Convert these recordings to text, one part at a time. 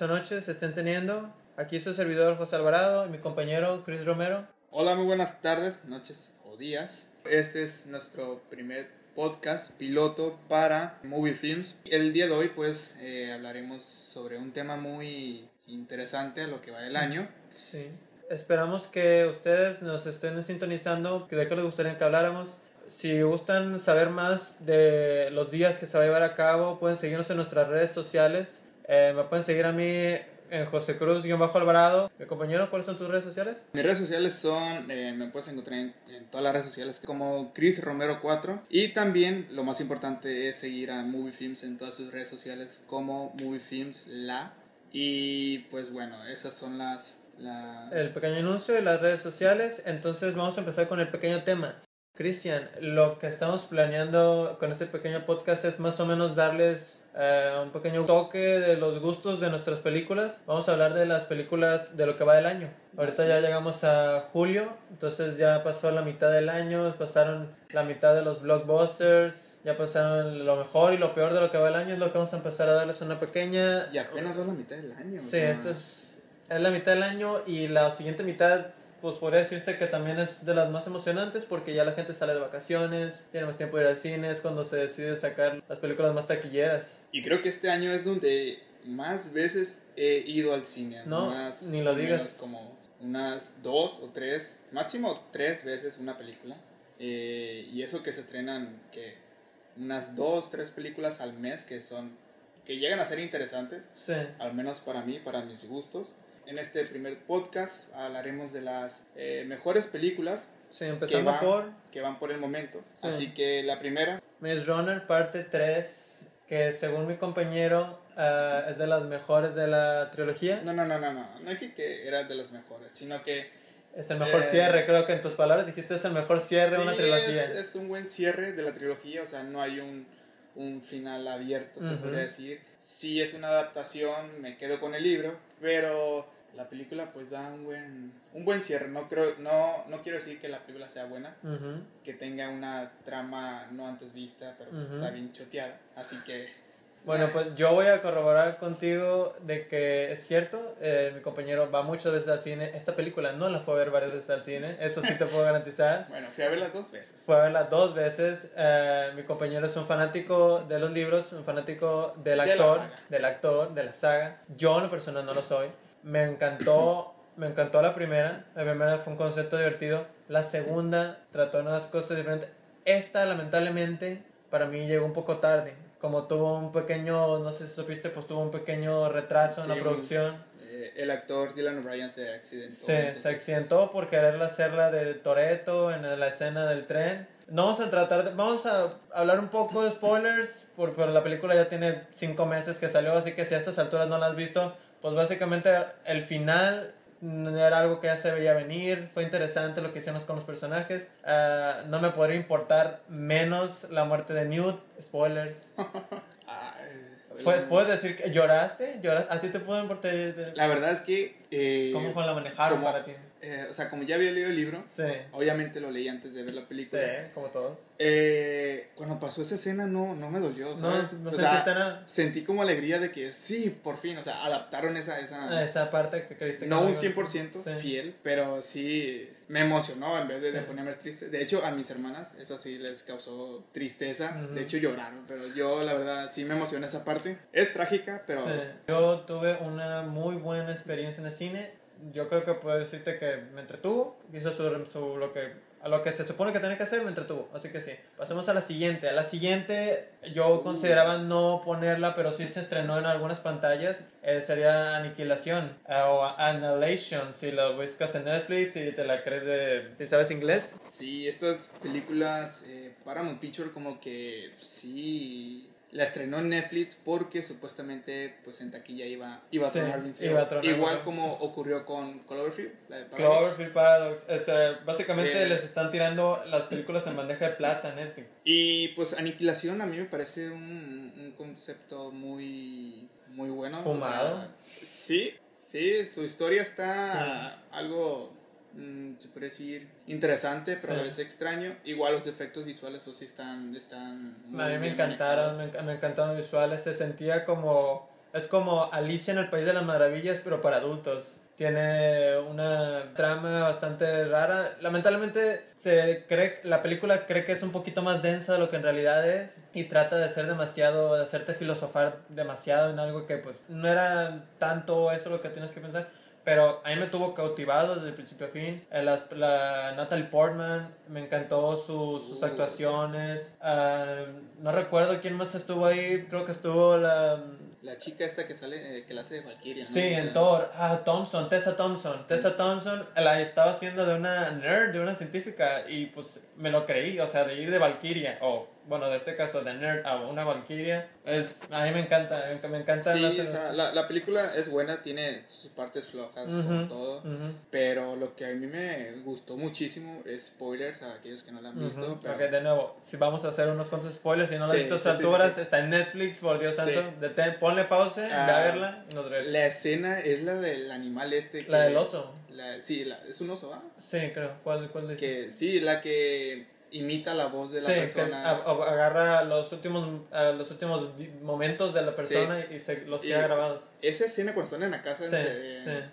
o noches estén teniendo. Aquí su servidor José Alvarado y mi compañero Chris Romero. Hola, muy buenas tardes, noches o días. Este es nuestro primer podcast piloto para Movie Films. El día de hoy pues eh, hablaremos sobre un tema muy interesante lo que va el año. Sí. Esperamos que ustedes nos estén sintonizando, que de qué les gustaría que habláramos. Si gustan saber más de los días que se va a llevar a cabo, pueden seguirnos en nuestras redes sociales. Eh, me pueden seguir a mí en José Cruz-Alvarado. Mi compañero, ¿cuáles son tus redes sociales? Mis redes sociales son, eh, me puedes encontrar en, todas las redes sociales como Chris Romero 4. Y también lo más importante es seguir a Movie Films en todas sus redes sociales como Movie Films La. Y pues bueno, esas son las... La... El pequeño anuncio de las redes sociales. Entonces vamos a empezar con el pequeño tema. Cristian, lo que estamos planeando con este pequeño podcast es más o menos darles eh, un pequeño toque de los gustos de nuestras películas. Vamos a hablar de las películas de lo que va del año. Ahorita ya llegamos a julio, entonces ya pasó la mitad del año, pasaron la mitad de los blockbusters, ya pasaron lo mejor y lo peor de lo que va del año. Es lo que vamos a empezar a darles una pequeña... Y apenas va la mitad del año. Sí, esto es, es la mitad del año y la siguiente mitad pues podría decirse que también es de las más emocionantes porque ya la gente sale de vacaciones, tiene más tiempo de ir al cine, es cuando se decide sacar las películas más taquilleras. Y creo que este año es donde más veces he ido al cine. No, ni lo digas. Como unas dos o tres, máximo tres veces una película. Eh, y eso que se estrenan, que unas dos, tres películas al mes que son, que llegan a ser interesantes. Sí. Al menos para mí, para mis gustos. En este primer podcast hablaremos de las eh, mejores películas sí, empezando que, van, por... que van por el momento. Así que la primera... Maze Runner parte 3, que según mi compañero uh, es de las mejores de la trilogía. No, no, no, no, no, no dije que era de las mejores, sino que... Es el mejor eh, cierre, creo que en tus palabras dijiste es el mejor cierre de una trilogía. Es, es un buen cierre de la trilogía, o sea, no hay un, un final abierto, se podría decir. Sí es una adaptación, me quedo con el libro, pero la película pues da un buen, un buen cierre. No, creo, no, no quiero decir que la película sea buena, que tenga una trama no antes vista, pero pues está bien choteada. Así que... Bueno, eh. pues yo voy a corroborar contigo de que es cierto, eh, mi compañero va muchas veces al cine. Esta película no la fue a ver varias veces al cine, eso sí te puedo garantizar. bueno, fui a verla dos veces. Fue a verla dos veces. Eh, mi compañero es un fanático de los libros, un fanático del actor, del actor, de la saga. Yo en lo personal no lo soy. Me encantó, me encantó la primera. La primera fue un concepto divertido. La segunda trató unas cosas diferentes. Esta, lamentablemente, para mí llegó un poco tarde. Como tuvo un pequeño, no sé si supiste, pues tuvo un pequeño retraso en la producción. Eh, el actor Dylan O'Brien se accidentó. Se, se accidentó por querer hacerla de Toreto en la escena del tren. No vamos a tratar de, vamos a hablar un poco de spoilers, porque pero la película ya tiene cinco meses que salió, así que si a estas alturas no la has visto, pues básicamente el final era algo que ya se veía venir, fue interesante lo que hicimos con los personajes. Ah, no me podría importar menos la muerte de Newt, spoilers. ¿Puedes decir que lloraste? lloraste? ¿A ti te pudo importar? La verdad es que... Eh, ¿Cómo fue la manejaron para ti? Eh, o sea, como ya había leído el libro, sí. obviamente lo leí antes de ver la película. Sí, como todos. Eh, cuando pasó esa escena no, no me dolió, ¿sabes? No, no sentiste nada. Sentí como alegría de que sí, por fin, o sea, adaptaron esa... Esa, esa parte que creíste que No un 100% fiel, pero sí me emocionó en vez de, ponerme triste. De hecho, a mis hermanas eso sí les causó tristeza. De hecho, lloraron, pero yo la verdad sí me emocioné esa parte. Es trágica, pero... Yo tuve una muy buena experiencia en el cine yo creo que puedo decirte que me entretuvo, hizo su, su, lo que a lo que se supone que tenía que hacer, me entretuvo. Así que sí. Pasemos a la siguiente. A la siguiente yo uh. consideraba no ponerla, pero sí se estrenó en algunas pantallas. Eh, sería Aniquilación eh, o Annihilation, si la buscas en Netflix y te la crees de... ¿Sabes inglés? Sí, estas películas eh, Paramount Picture como que sí la estrenó en Netflix porque supuestamente pues en taquilla iba, iba a tronar bien Igual como ocurrió con Cloverfield, la de Paradox. Cloverfield Paradox. básicamente les están tirando las películas en bandeja de plata Netflix. Y pues Aniquilación a mí me parece un, un concepto muy, muy bueno. Fumado. sí, sí, su historia está algo Mm, se puede decir, interesante, pero a veces extraño. Igual los efectos visuales, pues sí están... están a mí me encantaron, me, encantaron los visuales, se sentía como... Es como Alicia en el País de las Maravillas, pero para adultos. Tiene una trama bastante rara. Lamentablemente se cree, la película cree que es un poquito más densa de lo que en realidad es y trata de ser demasiado, de hacerte filosofar demasiado en algo que pues no era tanto eso lo que tienes que pensar. Pero a mí me tuvo cautivado desde el principio a fin. Eh, La, la Natalie Portman, me encantó su- sus Uh. actuaciones. Ah, no recuerdo quién más estuvo ahí. Creo que estuvo la... La chica esta que sale, eh, que la hace de Valkyria. ¿no? Sí, O sea, en Thor. Ah, Thompson, Tessa Thompson. Tessa Thompson la estaba haciendo de una nerd, de una científica. Y pues me lo creí. O sea, de ir de Valkyria. O, bueno, de este caso, de nerd a una Valkyria. Es, a mí me encanta. Me, encanta. Sí, las- o sea, la, la película es buena, tiene sus partes flojas, como Ujú, todo. ujú. Pero lo que a mí me gustó muchísimo es spoilers a aquellos que no la han visto. Ujú. pero- Ok, de nuevo, si vamos a hacer unos cuantos spoilers, si no lo Sí, has visto sí, alturas, sí. está en Netflix, por Dios santo. Detén, ponle pausa, ve Ah, a verla, nos regresamos. La escena es la del animal este. La que- del oso. La- sí, la- es un oso, ¿ah? Sí, creo. ¿Cuál, cuál? Que, sí, la que imita la voz de la sí, persona. a- a- agarra los últimos, a los últimos momentos de la persona y se los Y- queda grabados. Esa escena cuando están en la casa Sí,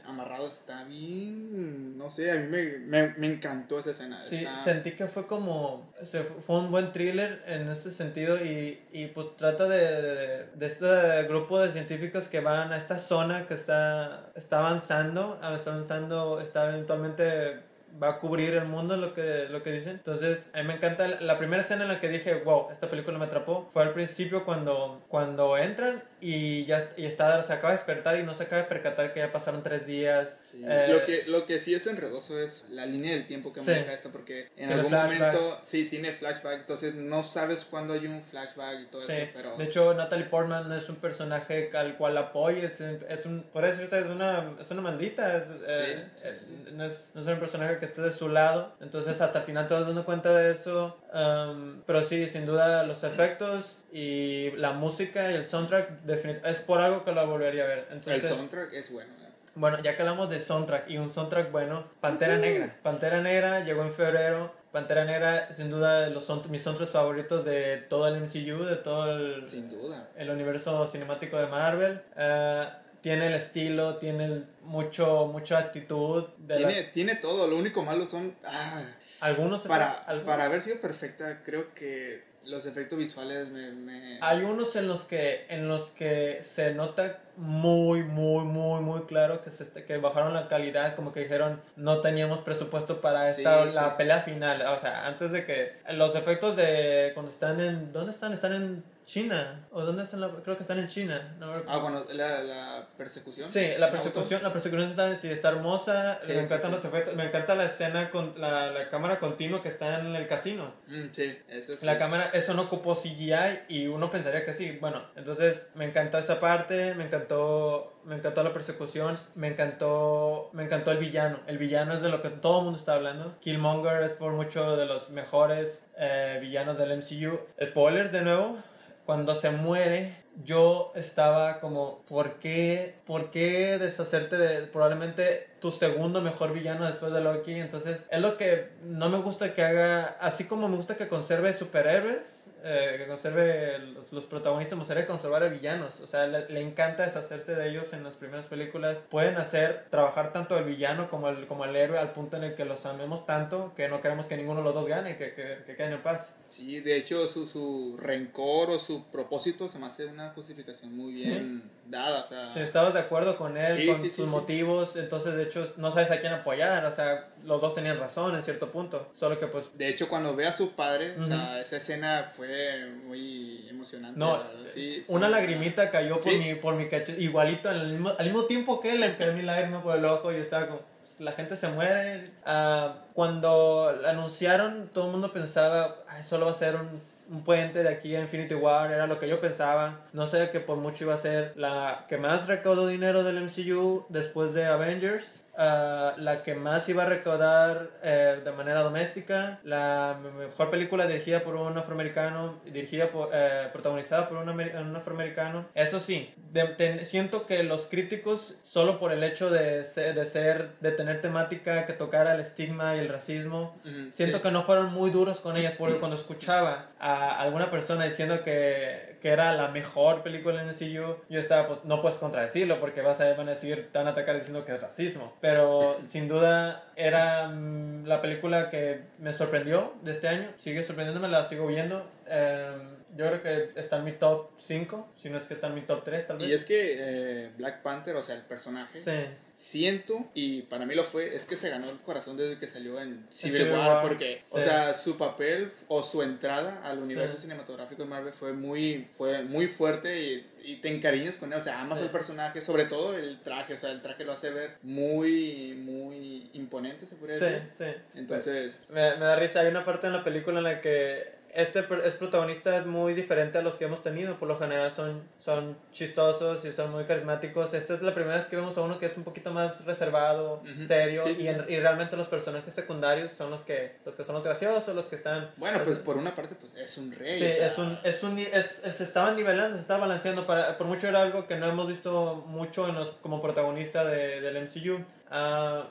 amarrados está bien. No sé, a mí me, me, me encantó esa escena. Sí, está- sentí que fue como, se fu- fue un buen thriller en ese sentido y, y pues trata de, de, de este grupo de científicos que van a esta zona que está, está avanzando, está avanzando, está eventualmente va a cubrir el mundo lo que, lo que dicen. Entonces, a mí me encanta la, primera escena en la que dije, wow, esta película me atrapó, fue al principio cuando, cuando entran y ya y está, se acaba de despertar y no se acaba de percatar que ya pasaron tres días. Sí, Eh, lo, que, lo que sí es enredoso es la línea del tiempo que Sí. maneja esto, porque en Tiene algún flashbacks. momento sí tiene flashback, entonces no sabes cuándo hay un flashback y todo Sí, eso, pero de hecho Natalie Portman no es un personaje al cual apoye, es, un, por decirte, es una, es una maldita, es, eh, es-. No, es, no es un personaje que esté de su lado, entonces hasta el final te vas dando cuenta de eso, um, pero sí, sin duda los efectos y la música y el soundtrack definit- es por algo que lo volvería a ver, el entonces... soundtrack es bueno. ¿eh? Bueno, ya que hablamos de soundtrack y un soundtrack bueno, Pantera Negra. Pantera Negra llegó en febrero. Pantera Negra, sin duda, los son mis soundtracks favoritos de todo el MCU, de todo el, Sin duda. el universo cinemático de Marvel. Eh, tiene el estilo, tiene el- mucho, mucha actitud. De Tiene, tiene todo, lo único malo son... ah, algunos, para, algunos- para haber sido perfecta, creo que los efectos visuales me... me- Hay unos en los que en los que se nota muy muy muy muy claro que se est- que bajaron la calidad como que dijeron no teníamos presupuesto para esta Sí, la sí. pelea final o sea antes de que los efectos de cuando están en dónde están están en China o dónde están la- creo que están en China no Ah, bueno, la, la persecución. Sí, la persecución, la persecución está, sí, está hermosa, Sí, me sí, encantan los efectos, me encanta la escena con la, la cámara continua que está en el casino. Mm, sí, eso sí. La cámara, eso no ocupó CGI y uno pensaría que sí. Bueno, entonces me encantó esa parte, me encantó, me encantó la persecución, me encantó, me encantó el villano. El villano es de lo que todo el mundo está hablando. Killmonger es por mucho de los mejores eh, villanos del MCU. Spoilers de nuevo. Cuando se muere, yo estaba como, ¿por qué, ¿por qué deshacerte de probablemente tu segundo mejor villano después de Loki? Entonces, es lo que no me gusta que haga, así como me gusta que conserve superhéroes, eh, que conserve los, protagonistas, me gustaría conservar a villanos. O sea, le, encanta deshacerse de ellos en las primeras películas. Pueden hacer, trabajar tanto el villano como el, como héroe al punto en el que los amemos tanto que no queremos que ninguno de los dos gane, que, que, que queden en paz. Sí, de hecho su, su rencor o su propósito se me hace una justificación muy Sí. bien dada, o sea... Si estabas de acuerdo con él, Sí, con sí, sus motivos, entonces de hecho no sabes a quién apoyar, o sea, los dos tenían razón en cierto punto, solo que pues De hecho, cuando ve a su padre, o sea, esa escena fue muy emocionante. no, fue una lagrimita cayó por mi, por mi cachete, igualito, al mismo, al mismo tiempo que él, le cayó mi lágrima por el ojo y estaba como, la gente se muere. Ah, cuando anunciaron, todo el mundo pensaba, "Ay, solo va a ser un, un puente de aquí a Infinity War, era lo que yo pensaba. No sé que por mucho iba a ser la que más recaudó dinero del MCU después de Avengers. Ah, la que más iba a recaudar eh, de manera doméstica, la mejor película dirigida por un afroamericano, dirigida por, eh, protagonizada por un, un afroamericano. Eso sí, de- ten- siento que los críticos, solo por el hecho de ser, de ser, de tener temática que tocara el estigma y el racismo, Ujú, Siento sí. que no fueron muy duros con ellas porque cuando escuchaba a alguna persona diciendo que, que era la mejor película en el MCU, yo estaba, pues no puedes contradecirlo porque vas a, van a decir, te van a atacar diciendo que es racismo. Pero sin duda era mm, la película que me sorprendió de este año. Sigue sorprendiéndome, la sigo viendo. Em, yo creo que está en mi top 5, si no es que está en mi top 3 tal vez. Y es que eh, Black Panther, o sea, el personaje, Sí. siento, y para mí lo fue, es que se ganó el corazón desde que salió en Civil, Civil War, War, porque, o sí. sea, su papel o su entrada al universo Sí. cinematográfico de Marvel fue muy, fue muy fuerte y, y te encariñas con él, o sea, amas Sí. al personaje, sobre todo el traje, o sea, el traje lo hace ver muy, muy imponente, se podría Sí, decir. sí. Entonces, Me, me da risa, hay una parte en la película en la que este es protagonista es muy diferente a los que hemos tenido, por lo general son, son chistosos y son muy carismáticos. Esta es la primera vez que vemos a uno que es un poquito más reservado, Ujú. serio, Sí, sí, y, en- y realmente los personajes secundarios son los que, los que son los graciosos, los que están... bueno, pues por una parte, pues es un rey. Sí, o sea, es un, es un, es, es- se estaban nivelando, se estaba balanceando. Para, por mucho era algo que no hemos visto mucho en los, como protagonista de, del MCU. Ah,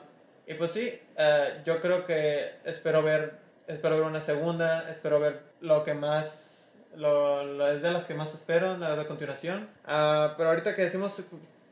y pues sí, ah, yo creo que espero ver, espero ver una segunda, espero ver lo que más, lo, lo- es de las que más espero, la de continuación. Ah, pero ahorita que decimos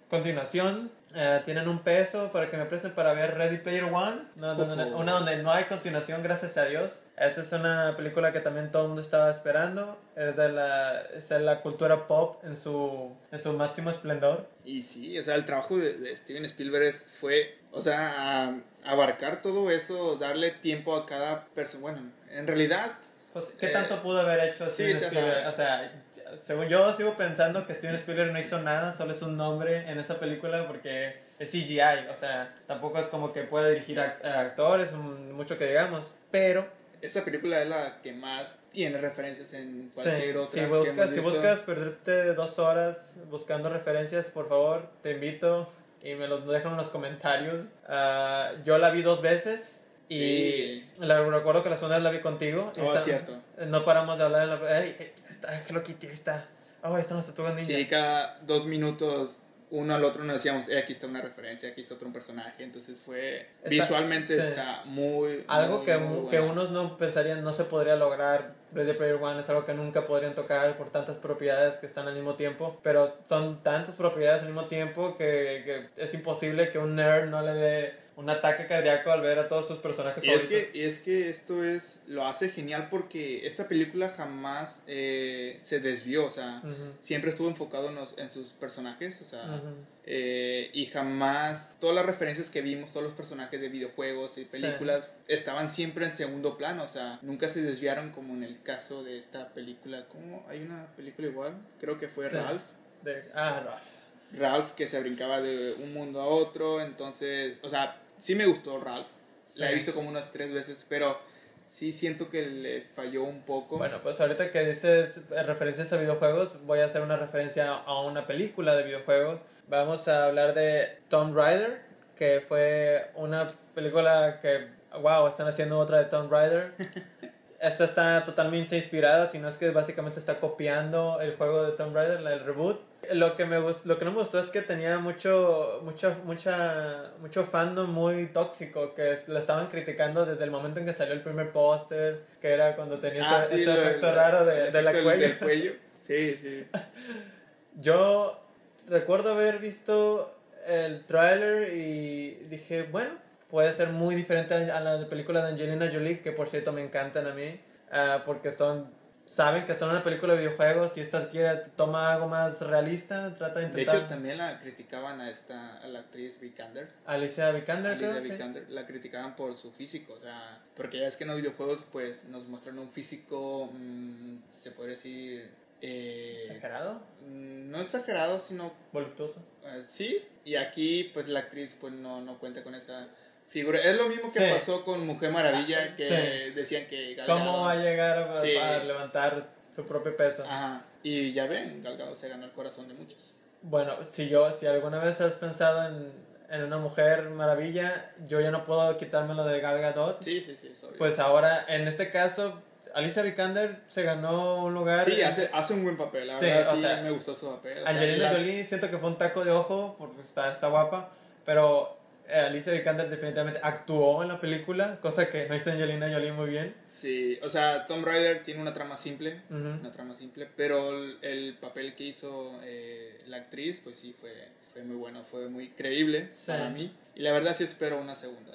continuación, eh, tienen un peso para que me presten para ver Ready Player One, una, donde, una donde no hay continuación, gracias a Dios. Esta es una película que también todo el mundo estaba esperando. Es de la, es de la cultura pop en su, en su máximo esplendor. Y sí, o sea, el trabajo de, de Steven Spielberg fue, o sea, a- abarcar todo eso, darle tiempo a cada persona. Bueno, en realidad, Pues, ¿Qué Eh, tanto pudo haber hecho sí, Steven sí, Spielberg? O sea, según yo sigo pensando que Steven Spielberg no hizo nada, solo es un nombre en esa película porque es CGI. O sea, tampoco es como que puede dirigir a, a actores, mucho que digamos. Pero esa película es la que más tiene referencias en Sí, cualquier otra. si buscas, si buscas perderte dos horas buscando referencias, por favor, te invito y me los dejan en los comentarios. Ah, yo la vi dos veces y Sí. la, recuerdo que la segunda vez la vi contigo. Oh, está- cierto. No paramos de hablar en la... ¡Ay, está Hello Kitty! Ahí está. ¡Oh, ahí están las tortugas ninja! Sí, cada dos minutos uno al otro nos decíamos, eh, aquí está una referencia, aquí está otro personaje. Entonces fue, Está- visualmente sí. está muy... Algo muy, que, muy que unos no pensarían no se podría lograr. Ready Player One es algo que nunca podrían tocar por tantas propiedades que están al mismo tiempo. Pero son tantas propiedades al mismo tiempo que, que es imposible que un nerd no le dé un ataque cardíaco al ver a todos sus personajes Y es, que, y es que esto es lo hace genial porque esta película jamás eh, se desvió, o sea, siempre estuvo enfocado en, los- en sus personajes, o sea, eh, y jamás todas las referencias que vimos, todos los personajes de videojuegos y Sí. películas estaban siempre en segundo plano, o sea, nunca se desviaron como en el caso de esta película. ¿Cómo? Hay una película igual, creo que fue Sí. Ralph. De- ah, Ralph. Ralph que se brincaba de un mundo a otro, entonces, o sea, sí me gustó Ralph, la he visto como unas tres veces, pero sí siento que le falló un poco. Bueno, pues ahorita que dices referencias a videojuegos, voy a hacer una referencia a una película de videojuegos. Vamos a hablar de Tomb Raider, que fue una película que, wow, están haciendo otra de Tomb Raider. Esta está totalmente inspirada, si no es que básicamente está copiando el juego de Tomb Raider, el reboot. Lo que, me lo que no me gustó es que tenía mucho, mucho, mucha, mucho fandom muy tóxico, que lo estaban criticando desde el momento en que salió el primer póster, que era cuando tenía Ah, ese, sí, ese lo- efecto lo- raro de, el de la efecto cuello. del cuello. Sí, sí. Yo recuerdo haber visto el tráiler y dije, bueno, puede ser muy diferente a la película de Angelina Jolie, que por cierto me encantan a mí, ah, porque son saben que son una película de videojuegos y esta quiere toma algo más realista, trata de De intentar... hecho, también la criticaban a esta, a la actriz Vikander. Alicia Vikander, Alicia creo, sí. Vikander, la criticaban por su físico, o sea, porque ya es que en los videojuegos pues nos muestran un físico, mm, se podría decir, eh, ¿Exagerado? mm, no exagerado, sino ¿Voluptuoso? eh, sí, y aquí pues la actriz pues no, no cuenta con esa figura. Es lo mismo que Sí. pasó con Mujer Maravilla, Ah, que sí. decían que Gal ¿Cómo va a llegar a, Sí. a levantar su propio peso? Ajá, y ya ven, Gal Gadot se ganó el corazón de muchos. Bueno, si yo, si alguna vez has pensado en, en una mujer maravilla, yo ya no puedo quitármelo de Gal Gadot. Sí, sí, sí, es obvio. Pues ahora, en este caso, Alicia Vikander se ganó un lugar. Sí, hace, hace un buen papel, la Sí, verdad o sí sea, me gustó su papel. Angelina Jolie siento que fue un taco de ojo porque está, está guapa, pero Alicia Vikander definitivamente actuó en la película, cosa que no hizo Angelina Jolie muy bien. Sí, o sea, Tom Raider tiene una trama simple, Ujú. una trama simple, pero el, el papel que hizo eh, la actriz, pues sí, fue, fue muy bueno, fue muy creíble Sí. para mí. Y la verdad sí espero una segunda.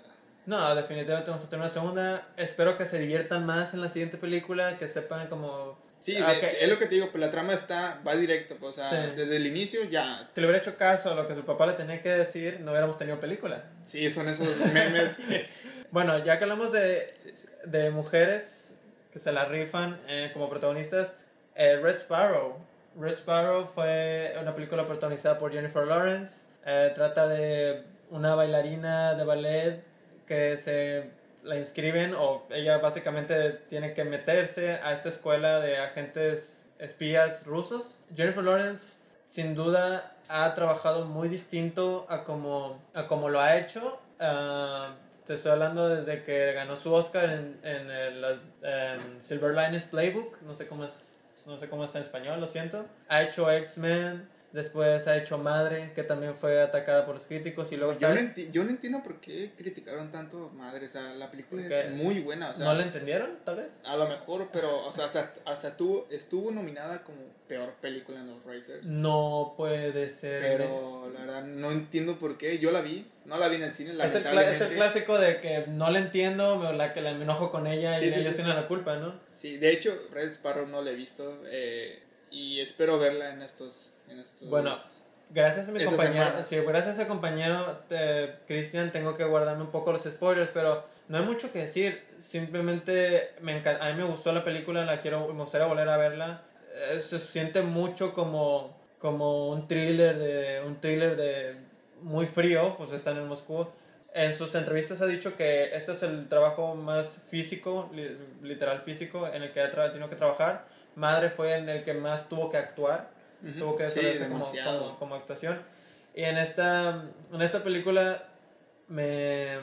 No, definitivamente vamos a tener una segunda. Espero que se diviertan más en la siguiente película, que sepan como... Sí, Ah, de- es lo que te digo, pues la trama está, va directo, pues, o sea, Sí. desde el inicio ya, Si le hubiera hecho caso a lo que su papá le tenía que decir, no hubiéramos tenido película. sí, son esos memes que... Bueno, ya que hablamos de, Sí, sí. de mujeres que se la rifan eh, como protagonistas, eh, Red Sparrow. Red Sparrow fue una película protagonizada por Jennifer Lawrence. Eh, trata de una bailarina de ballet que se la inscriben o ella básicamente tiene que meterse a esta escuela de agentes espías rusos. Jennifer Lawrence sin duda ha trabajado muy distinto a como, a como lo ha hecho. Ah, te estoy hablando desde que ganó su Oscar en, en el Silver Linings Playbook, no sé cómo es, no sé cómo está en español, lo siento. Ha hecho X-Men, después ha hecho Madre, que también fue atacada por los críticos y luego Yo no, yo no entiendo por qué criticaron tanto Madre, o sea, la película es muy buena, o sea, ¿No la entendieron, tal vez? a lo mejor, pero, o sea, hasta, hasta estuvo, estuvo nominada como peor película en los Racers. No puede ser. Pero la verdad no entiendo por qué. Yo la vi, no la vi en el cine, es el, es clásico de que no la entiendo, me, la que la me enojo con ella Sí, y sí, ellos sí. tienen la culpa, ¿no? Sí, de hecho, Red Sparrow no la he visto eh, y espero verla en estos... En estos Bueno, Gracias a mi compañero, sí, gracias a compañero eh, Cristian, tengo que guardarme un poco los spoilers, pero no hay mucho que decir. Simplemente me encan- a mí me gustó la película, la quiero, me gustaría volver a verla. Eh, se siente mucho como, como un thriller de un thriller de muy frío, pues están en Moscú. En sus entrevistas ha dicho que este es el trabajo más físico, li- literal físico, en el que ha tenido que trabajar. Madre fue en el que más tuvo que actuar Ujú. tuvo que Sí, desarrollarse como, demasiado. como, como actuación. Y en esta, en esta película me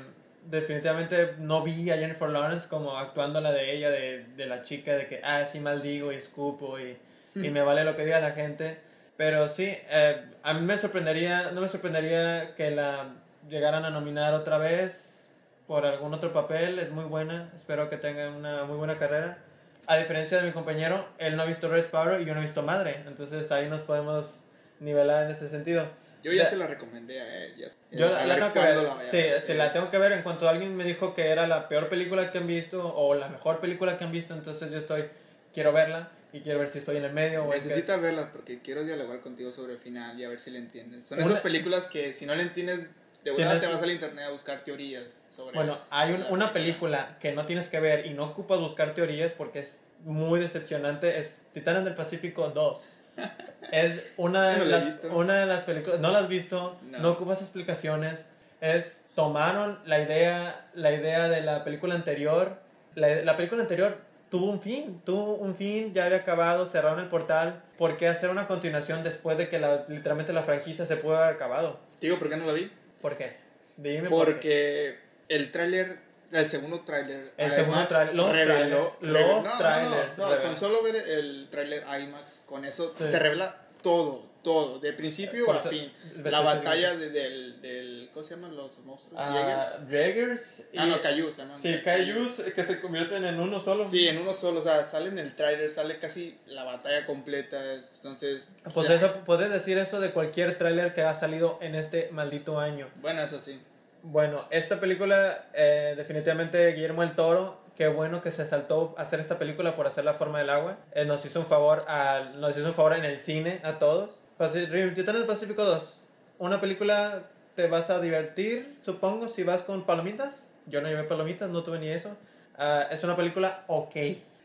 definitivamente no vi a Jennifer Lawrence como actuando la de ella, de, de la chica, de que, ah, sí maldigo y escupo y, y me vale lo que diga la gente. Pero sí, eh, a mí me sorprendería, no me sorprendería que la llegaran a nominar otra vez por algún otro papel, es muy buena, espero que tenga una muy buena carrera. A diferencia de mi compañero, él no ha visto Red Sparrow y yo no he visto Madre, entonces ahí nos podemos nivelar en ese sentido. Yo ya Da- se la recomendé a él. ya- Yo la, la tengo que ver, la sí, sí, la tengo que ver en cuanto alguien me dijo que era la peor película que han visto o la mejor película que han visto, entonces yo estoy, quiero verla y quiero ver si estoy en el medio Necesitas verlas porque quiero dialogar contigo sobre el final y a ver si le entiendes. Son Una- esas películas que si no le entiendes, de verdad te vas al internet a buscar teorías sobre Bueno, hay un- una película que no tienes que ver y no ocupas buscar teorías porque es muy decepcionante, es Titanes del Pacífico 2. Es una no de, he las, una de las películas, no la has visto, No. no. ocupas explicaciones, es tomaron la idea, la idea de la película anterior, la, la película anterior tuvo un fin, tuvo un fin, ya había acabado, cerraron el portal, ¿por qué hacer una continuación después de que la, literalmente la franquicia se pudo haber acabado? Digo por qué no la vi. ¿Por qué? Dime por qué. Porque el tráiler, el segundo tráiler, El IMAX, segundo tráiler, los reveló- trailers, reveló- los no, no, no, trailers No, revelan. con solo ver el tráiler IMAX, con eso Sí. te revela todo, todo, de principio a eso- fin. La batalla de- del, del, ¿cómo se llaman los monstruos? Ah, Jaegers. Jaegers y- Ah, no, se llaman. Sí, Kaijus que se convierten en uno solo. Sí, en uno solo, o sea, sale en el tráiler, sale casi la batalla completa, entonces... Pues ya. eso, podrías decir eso de cualquier tráiler que ha salido en este maldito año. Bueno, eso sí. Bueno, esta película, eh, definitivamente Guillermo el Toro, qué bueno que se saltó a hacer esta película por hacer la forma del agua. Eh, nos hizo un favor, a, nos hizo un favor en el cine a todos. Titanes del Pacífico 2, una película te vas a divertir, supongo, si vas con palomitas. Yo no llevé palomitas, no tuve ni eso. Ah, es una película ok,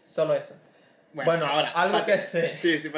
solo eso. Bueno, algo Pati, que sé. Sí, sí.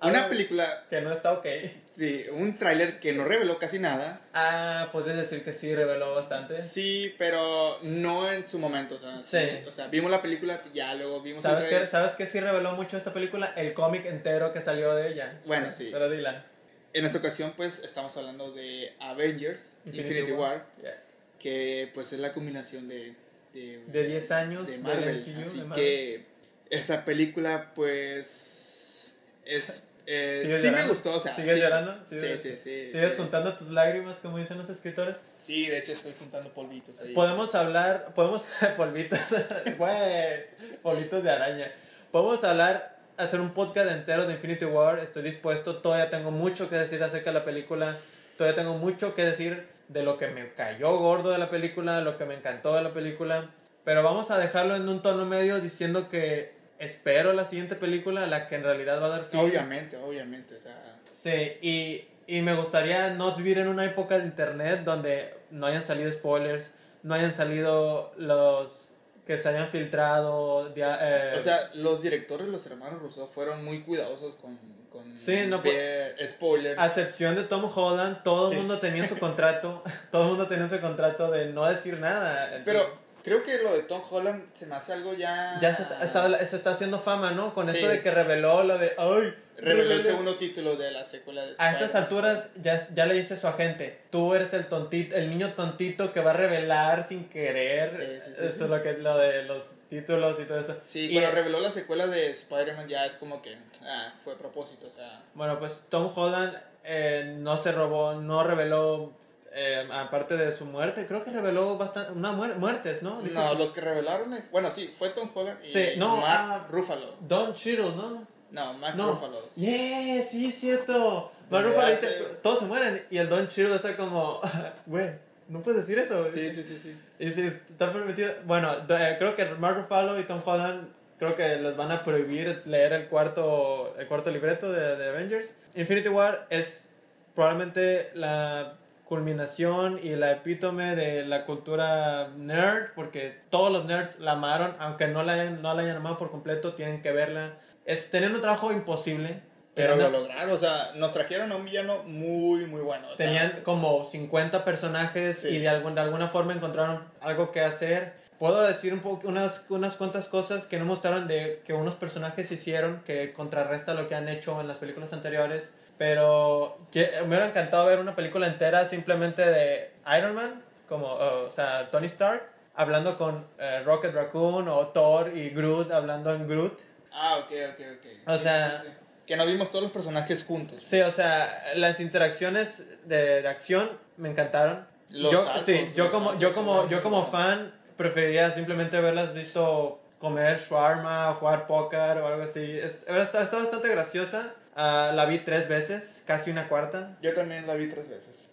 Una película, Que no está ok. sí, un tráiler que no reveló casi nada. Ah, podrías decir que sí reveló bastante. Sí, pero no en su momento, o sea, Sí. O sea, vimos la película, ya luego vimos ¿Sabes qué, ¿Sabes qué sí reveló mucho esta película? El cómic entero que salió de ella. Bueno, sí. Pero dila. En esta ocasión, pues, estamos hablando de Avengers, Infinity, War, Yeah. que pues es la combinación de... De, De 10 años de Marvel. MCU, así de Marvel. que esta película, pues, es, Eh, ¿Sigues sí me llorando? gustó, o sea. ¿Sigues sí. llorando? Sí, ¿Sigues- sí, sí. ¿Sigues sí. juntando tus lágrimas, como dicen los escritores? Sí, de hecho estoy juntando polvitos ahí. Podemos hablar, podemos, polvitos, güey, polvitos de araña. Podemos hablar, hacer un podcast entero de Infinity War, estoy dispuesto, todavía tengo mucho que decir acerca de la película, todavía tengo mucho que decir de lo que me cayó gordo de la película, lo que me encantó de la película, pero vamos a dejarlo en un tono medio diciendo que espero la siguiente película, la que en realidad va a dar fin. Obviamente, obviamente, o sea. Sí, y, y me gustaría no vivir en una época de internet donde no hayan salido spoilers, no hayan salido los que se hayan filtrado. eh, O sea, los directores, los hermanos Russo, fueron muy cuidadosos con, con Sí, no ver spoilers. a excepción de Tom Holland, todo el mundo tenía su contrato, todo el mundo tenía su contrato de no decir nada. Pero creo que lo de Tom Holland se me hace algo ya. ya se está, está- se está haciendo fama, ¿no? Con Sí. eso de que reveló lo de, ay, Reveló el segundo título de la secuela de A estas alturas ya, ya le dice su agente, tú eres el tontito, el niño tontito que va a revelar sin querer. Sí, sí, sí, eso es lo que lo de los títulos y todo eso. Sí, cuando reveló la secuela de Spider-Man ya es como que ah, fue a propósito, o sea. Bueno, pues Tom Holland eh, no se robó, no reveló eh, aparte de su muerte, creo que reveló bastante una muer- muertes, ¿no? Dijo- No, los que revelaron, eh, bueno, sí, fue Tom Holland y Sí, no, Mark ah. Ruffalo. Don Cheadle, ¿no? No, Mark No. Ruffalo. Yeah, sí, es cierto. Mark Ruffalo dice, todos se mueren y el Don Cheadle está como, güey, no puedes decir eso. Sí, sí, sí, sí. Y si está permitido. Bueno, eh, creo que Mark Ruffalo y Tom Holland creo que les van a prohibir leer el cuarto, el cuarto libreto de, de Avengers. Infinity War es probablemente la culminación y la epítome de la cultura nerd, porque todos los nerds la amaron, aunque no la hayan, no la hayan amado por completo, tienen que verla. Es, tenían un trabajo imposible. Pero lo lograron, o sea, nos trajeron a un villano muy, muy bueno. o sea, Tenían como 50 personajes Sí. y de, algún, de alguna forma encontraron algo que hacer. Puedo decir un poco, unas, unas cuantas cosas que no mostraron de que unos personajes hicieron que contrarresta lo que han hecho en las películas anteriores. Pero que, me hubiera encantado ver una película entera simplemente de Iron Man, como, o sea, Tony Stark, hablando con eh, Rocket Raccoon o Thor y Groot hablando en Groot. Ah, ok, ok, ok. O Sí, sea- sí, sí. Que no vimos todos los personajes juntos. Sí, o sea, las interacciones de, de acción me encantaron. Los yo, saltos, sí, yo como, yo como, yo como fan preferiría simplemente haberlas visto comer shawarma o jugar póker o algo así. Es- está, está bastante graciosa. Ah, la vi tres veces, casi una cuarta. Yo también la vi tres veces.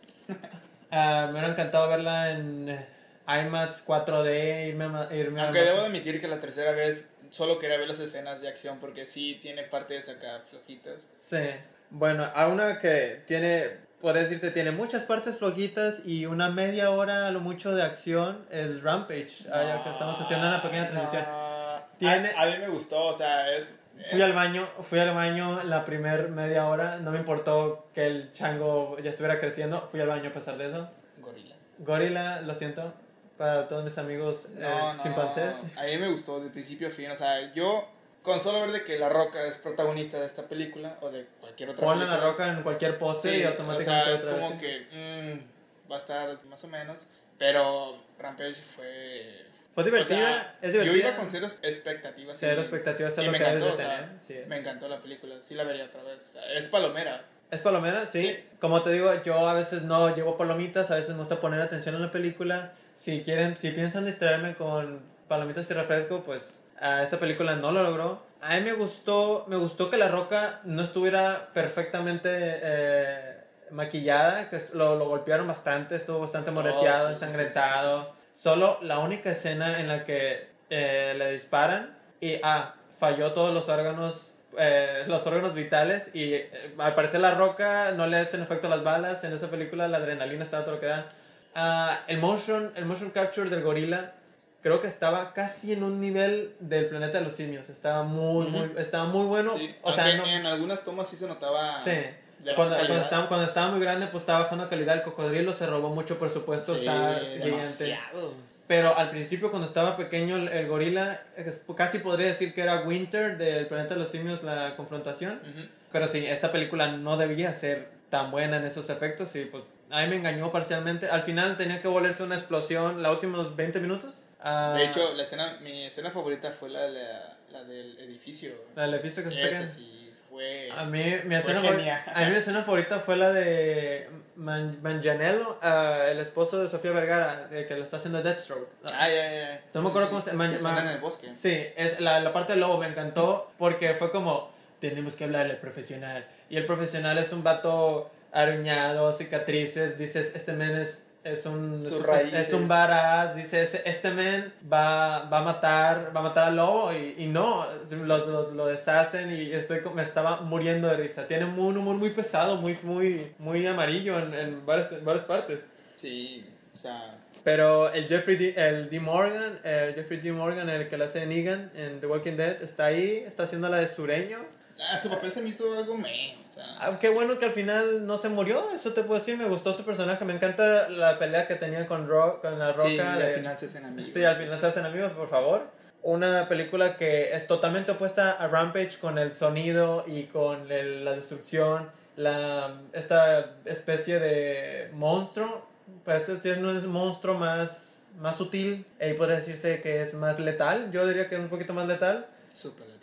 Ah, me hubiera encantado verla en IMAX 4D, irme a, irme a Aunque ma- debo admitir que la tercera vez solo quería ver las escenas de acción porque sí tiene partes acá flojitas. Sí. Bueno, a una que tiene, podría decirte, tiene muchas partes flojitas y una media hora a lo mucho de acción es Rampage. Ah, ya que estamos haciendo una pequeña transición. Ah, Tiene- A, a mí me gustó, o sea, es... Fui al baño, fui al baño la primer media hora, no me importó que el chango ya estuviera creciendo, fui al baño a pesar de eso. Gorila. Gorila, lo siento, para todos mis amigos eh, No, no, chimpancés. A mí me gustó de principio a fin, o sea, yo con solo ver de que La Roca es protagonista de esta película o de cualquier otra Ponle la película, roca en cualquier Sí, y o automáticamente sea, es vez, como que mm, va a estar más o menos, pero Rampage fue... Fue o divertida, sea, es divertida. Yo iba con cero expectativas. Cero expectativas es lo que debes de o sea, tener. sí es. Me encantó la película, sí la vería otra vez. O sea, es palomera. ¿Es palomera? Sí. Sí. Como te digo, yo a veces no llevo palomitas, a veces me gusta poner atención en la película. Si quieren, si piensan distraerme con palomitas y refresco, pues ah, esta película no lo logró. A mí me gustó, me gustó que La Roca no estuviera perfectamente eh, maquillada, que lo, lo golpearon bastante, estuvo bastante moreteado, sí, ensangrentado. Solo la única escena en la que eh, le disparan y, ah, falló todos los órganos, eh, los órganos vitales y eh, al parecer la roca no le hacen efecto las balas. En esa película la adrenalina estaba todo lo que da. Ah, el, motion, el motion capture del gorila creo que estaba casi en un nivel del planeta de los simios. Estaba muy, muy, estaba muy bueno. sí, o sea, no, en algunas tomas sí se notaba. sí. Cuando, cuando, estaba, cuando estaba muy grande, pues estaba bajando calidad. El cocodrilo se robó mucho presupuesto. Sí, está gigante. Pero al principio, cuando estaba pequeño, el, el gorila, es- casi podría decir que era Winter del planeta de los simios, la confrontación. Ujú. Pero sí, esta película no debía ser tan buena en esos efectos y pues a mí me engañó parcialmente. Al final tenía que volverse una explosión, los últimos 20 minutos. Ah, De hecho, la escena, mi escena favorita fue la, de la, la del edificio. la del edificio que se está fue. A mí, mi escena, genial. a mí mi escena favorita fue la de Man- Manganiello, ah, el esposo de Sofía Vergara, de que lo está haciendo Deathstroke. Ah, ya, ya, ya. No me acuerdo cómo se llama. En el bosque. Sí, es la, la parte del lobo me encantó porque fue como, tenemos que hablarle al profesional. Y el profesional es un vato aruñado, cicatrices, dices, este men es, es un Sus es, un badass, dices, este men va, va a matar, va a matar al lobo y, y no, lo, lo, lo deshacen y estoy me estaba muriendo de risa. Tiene un humor muy pesado, muy, muy, muy amarillo en, en varias, en varias partes. Sí, o sea. Pero el Jeffrey D, el D. Morgan, el Jeffrey D. Morgan, el que le hace de Negan en The Walking Dead, está ahí, está haciendo la de sureño. Ah, su papel se me hizo algo me. O sea. Ah, qué bueno que al final no se murió, eso te puedo decir, me gustó su personaje, me encanta la pelea que tenía con, Ro con la roca. sí, y al de- final se hacen amigos. Sí, al final se hacen amigos, por favor. Una película que es totalmente opuesta a Rampage con el sonido y con el- la destrucción, la, esta especie de monstruo. Pero este tiene un monstruo más, más sutil y podría decirse que es más letal. Yo diría que es un poquito más letal. Súper letal.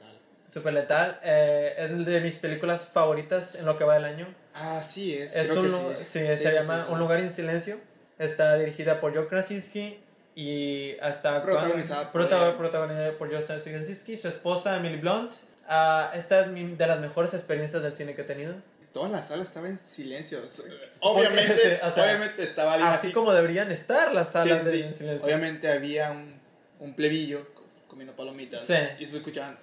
Super letal. Eh, es de mis películas favoritas en lo que va del año. Ah, sí, es. Es creo un, que sí. sí, Sí, se llama. Un lugar en silencio. Está dirigida por Joe Krasinski y está actuando- Protagonizada por prota- ella. protagonizada por Joe Krasinski, su esposa Emily Blunt. Ah, esta es mi- de las mejores experiencias del cine que he tenido. Toda la sala estaba en silencio. Obviamente, o sea, obviamente estaba alguien Así como deberían estar las salas de en silencio. Obviamente había un, un plebillo comiendo palomitas. Sí. Y se escuchaban.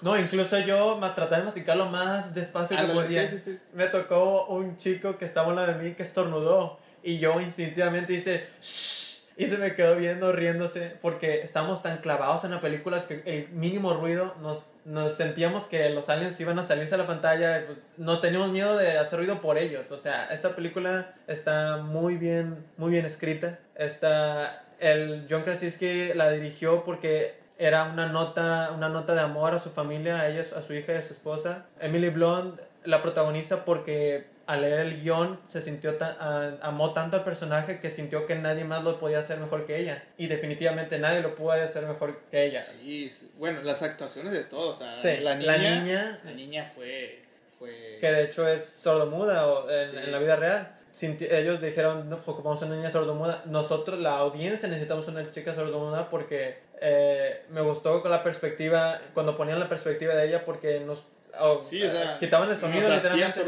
No, incluso yo me trataba de masticarlo más despacio que podía. sí, sí, sí. Me tocó un chico que estaba al lado de mí que estornudó y yo instintivamente hice "Shh", y se me quedó viendo riéndose porque estamos tan clavados en la película que el mínimo ruido nos, nos sentíamos que los aliens iban a salirse a la pantalla pues, no teníamos miedo de hacer ruido por ellos o sea esta película está muy bien muy bien escrita está el John Krasinski la dirigió porque era una nota una nota de amor a su familia a ella a su hija y a su esposa Emily Blunt la protagoniza porque al leer el guion se sintió tan, a- amó tanto al personaje que sintió que nadie más lo podía hacer mejor que ella y definitivamente nadie lo pudo hacer mejor que ella Sí, sí. bueno, las actuaciones de todos. O sea, Sí, la la niña. niña- la niña fue. fue que de hecho es sordomuda o en, Sí. en la vida real ellos dijeron no pues, ocupamos una niña sordomuda nosotros la audiencia necesitamos una chica sordomuda porque eh, me gustó con la perspectiva cuando ponían la perspectiva de ella porque nos o- Sí, o sea, quitaban el sonido literalmente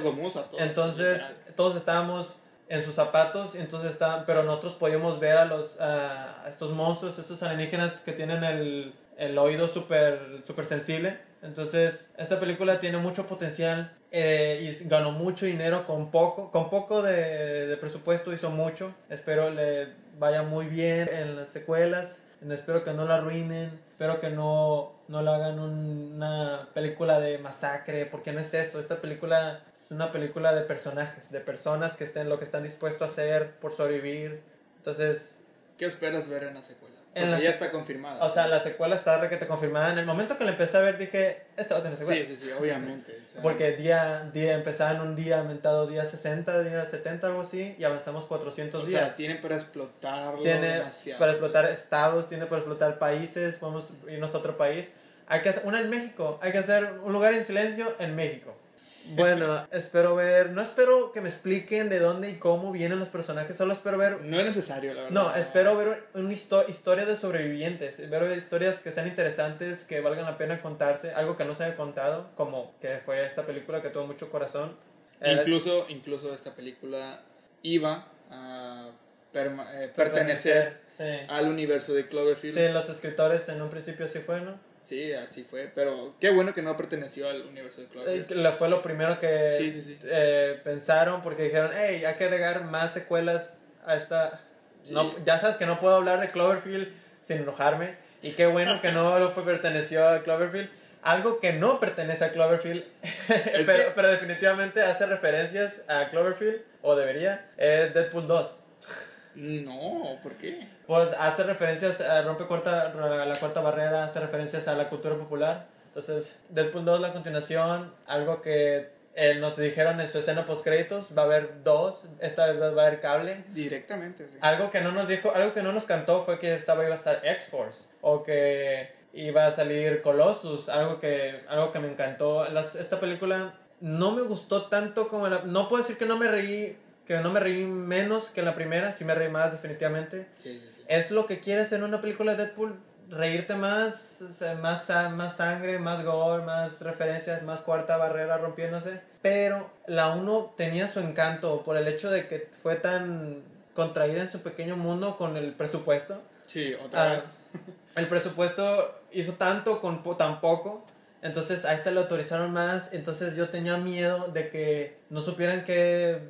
todos. Entonces, literal. todos estábamos en sus zapatos, entonces está, pero nosotros podíamos ver a los a estos monstruos, estos alienígenas que tienen el, el oído súper super sensible. Entonces, esta película tiene mucho potencial eh, y ganó mucho dinero con poco, con poco de, de presupuesto, hizo mucho. Espero le vaya muy bien en las secuelas. Espero que no la arruinen. Espero que no, no le hagan un- una película de masacre, porque no es eso. Esta película es una película de personajes, de personas que estén lo que están dispuestos a hacer por sobrevivir. Entonces, ¿Qué esperas ver en la secuela? En la ya está confirmada. o sea, la secuela está requete confirmada. En el momento que la empecé a ver dije, esta va a tener secuela. Sí, sí, sí, obviamente. o sea, Porque día, día empezaba en un día aumentado día 60, día 70, algo así, y avanzamos 400 o días. sea, tienen para explotarlo tiene para o explotar estados, tiene para explotar países, podemos irnos a otro país. Hay que hacer una en México, hay que hacer un lugar en silencio en México. Bueno, espero ver, no espero que me expliquen de dónde y cómo vienen los personajes, solo espero ver No es necesario, la verdad. no, espero ver una histo- historia de sobrevivientes, ver historias que sean interesantes, que valgan la pena contarse, algo que no se haya contado, como que fue esta película que tuvo mucho corazón. Eh, Incluso, incluso esta película iba a perma- eh, pertenecer Sí. al universo de Cloverfield. Sí, los escritores en un principio sí fue, ¿no? Sí, así fue. Pero qué bueno que no perteneció al universo de Eh, Cloverfield. lo- fue lo primero que Sí, sí, sí. eh, pensaron porque dijeron, hey, hay que agregar más secuelas a esta... No, ya sabes que no puedo hablar de Cloverfield sin enojarme y qué bueno que no lo fue, perteneció a Cloverfield. Algo que no pertenece a Cloverfield, pero, que- pero definitivamente hace referencias a Cloverfield, o debería, es Deadpool 2. No, ¿por qué? Pues hace referencias, a rompe cuarta, la, cuarta barrera, hace referencias a la cultura popular. Entonces, Deadpool 2, la continuación, algo que eh, nos dijeron en su escena post créditos, va a haber dos, esta vez va a haber cable. Directamente, sí. Algo que no nos dijo, algo que no nos cantó fue que esta vez iba a estar X-Force, o que iba a salir Colossus, algo que, algo que me encantó. Las, esta película no me gustó tanto como la... No puedo decir que no me reí, que no me reí menos que en la primera, sí me reí más definitivamente. Sí, sí, sí. Es lo que quieres en una película de Deadpool, reírte más, más, más sangre, más gore, más referencias, más cuarta barrera rompiéndose. Pero la 1 tenía su encanto por el hecho de que fue tan contraída en su pequeño mundo con el presupuesto. Sí, otra Ah, vez. El presupuesto hizo tanto con tan poco. Entonces a esta le autorizaron más. Entonces yo tenía miedo de que no supieran qué,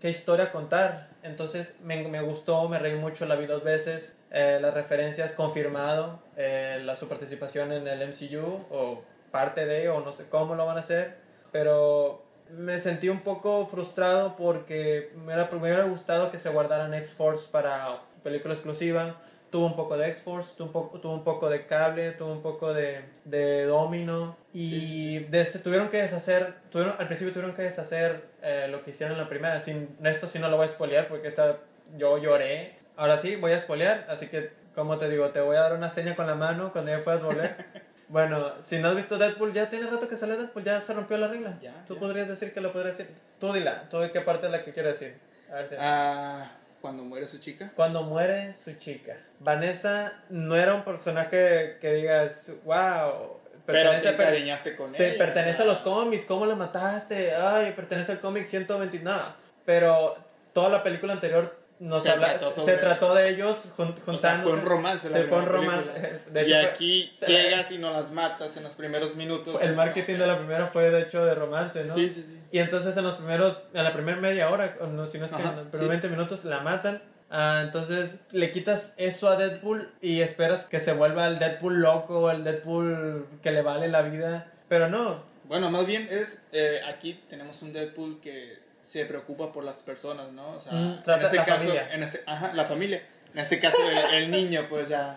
qué historia contar. Entonces me, me gustó, me reí mucho, la vi dos veces. Eh, las referencias confirmado. eh, la, su participación en el MCU o parte de, o no sé cómo lo van a hacer. Pero me sentí un poco frustrado porque me hubiera, me hubiera gustado que se guardaran X-Force para película exclusiva. Tuvo un poco de X-Force, tuvo un poco, tuvo un poco de cable, tuvo un poco de, de Domino. Y Sí, sí, des- tuvieron que deshacer, tuvieron, al principio tuvieron que deshacer eh, lo que hicieron en la primera. Sin, esto sí no lo voy a spoilear porque esta, yo lloré. Ahora sí, voy a spoilear, así que, como te digo, te voy a dar una seña con la mano cuando ya puedas volver. Bueno, si no has visto Deadpool, ya tiene rato que sale Deadpool, ya se rompió la regla. Ya, Tú ya. podrías decir que lo podrías decir. Tú dila, tú de qué parte es la que quieres decir. A ver si. Ah, cuando muere su chica. Cuando muere su chica. Vanessa no era un personaje que digas, wow. Pero te encariñaste con se ella. pertenece o sea, a los cómics, ¿cómo la mataste? Ay, pertenece al cómic 120, nada. Pero toda la película anterior nos Se habla, trató se sobre- trató de ellos jun- o sea, fue un romance. la Sí, fue un romance. De y hecho, fue- aquí se- llegas y no las matas en los primeros minutos. el marketing como de la primera fue de hecho de romance, ¿no? Sí, sí, sí. Y entonces en los primeros, en la primera media hora, no, si no es que Ajá, en los primeros sí. 20 minutos la matan. Ah, entonces le quitas eso a Deadpool y esperas que se vuelva el Deadpool loco, el Deadpool que le vale la vida. Pero no, Bueno, más bien es. eh, aquí tenemos un Deadpool que se preocupa por las personas, ¿no? O sea, Mm, trata en este la caso. familia. En este, ajá, la familia. En este caso, el, el niño, pues ya.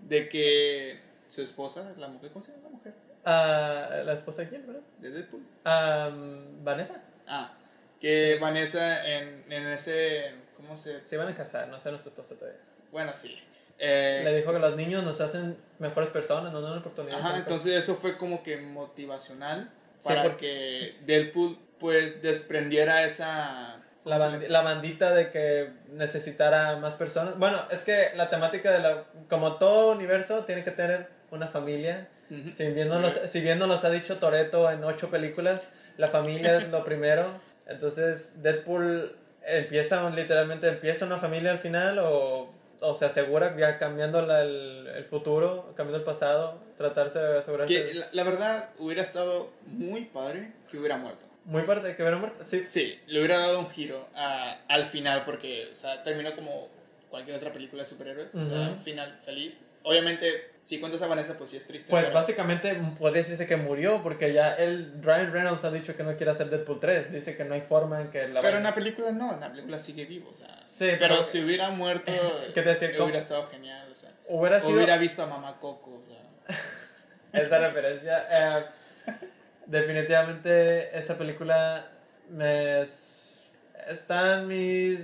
De que su esposa, la mujer, ¿cómo se llama la mujer? ah, la esposa de quién, ¿verdad? De Deadpool. Ah, Vanessa. Ah, que Sí. Vanessa en, en ese. ¿Cómo se.? Se iban a casar, no sé, no su esposa todavía. Bueno, sí. Eh, Le dijo que los niños nos hacen mejores personas, nos dan la oportunidad. de Ajá, entonces eso fue como que motivacional Sí, para porque- que Deadpool pues desprendiera esa... La, ¿cómo se bandi- le- la bandita de que necesitara más personas. Bueno, es que la temática de la. Como todo universo, tiene que tener una familia. Si bien, no los, si bien nos los ha dicho Toreto en ocho películas, la familia es lo primero. Entonces, Deadpool empieza, literalmente, empieza una familia al final o, o se asegura ya cambiando la- el, el futuro, cambiando el pasado, tratarse de asegurarse. Que la, la verdad hubiera estado muy padre que hubiera muerto. Muy de que hubiera muerto. Sí, Sí, le hubiera dado un giro a- al final porque, o sea, terminó como cualquier otra película de superhéroes, o sea, Ujú. un final feliz. Obviamente, si cuentas a Vanessa, pues sí es triste. Pues pero- básicamente podría decirse que murió porque ya él, Ryan Reynolds ha dicho que no quiere hacer Deadpool 3. Dice que no hay forma en que la Pero en la película no, en la película sigue vivo, o sea. Sí, pero, pero- si hubiera muerto, ¿Qué te decir? hubiera estado genial, o sea. hubiera sido Hubiera visto a Mamá Coco, o sea. esa referencia. eh, definitivamente esa película me es- está en mi...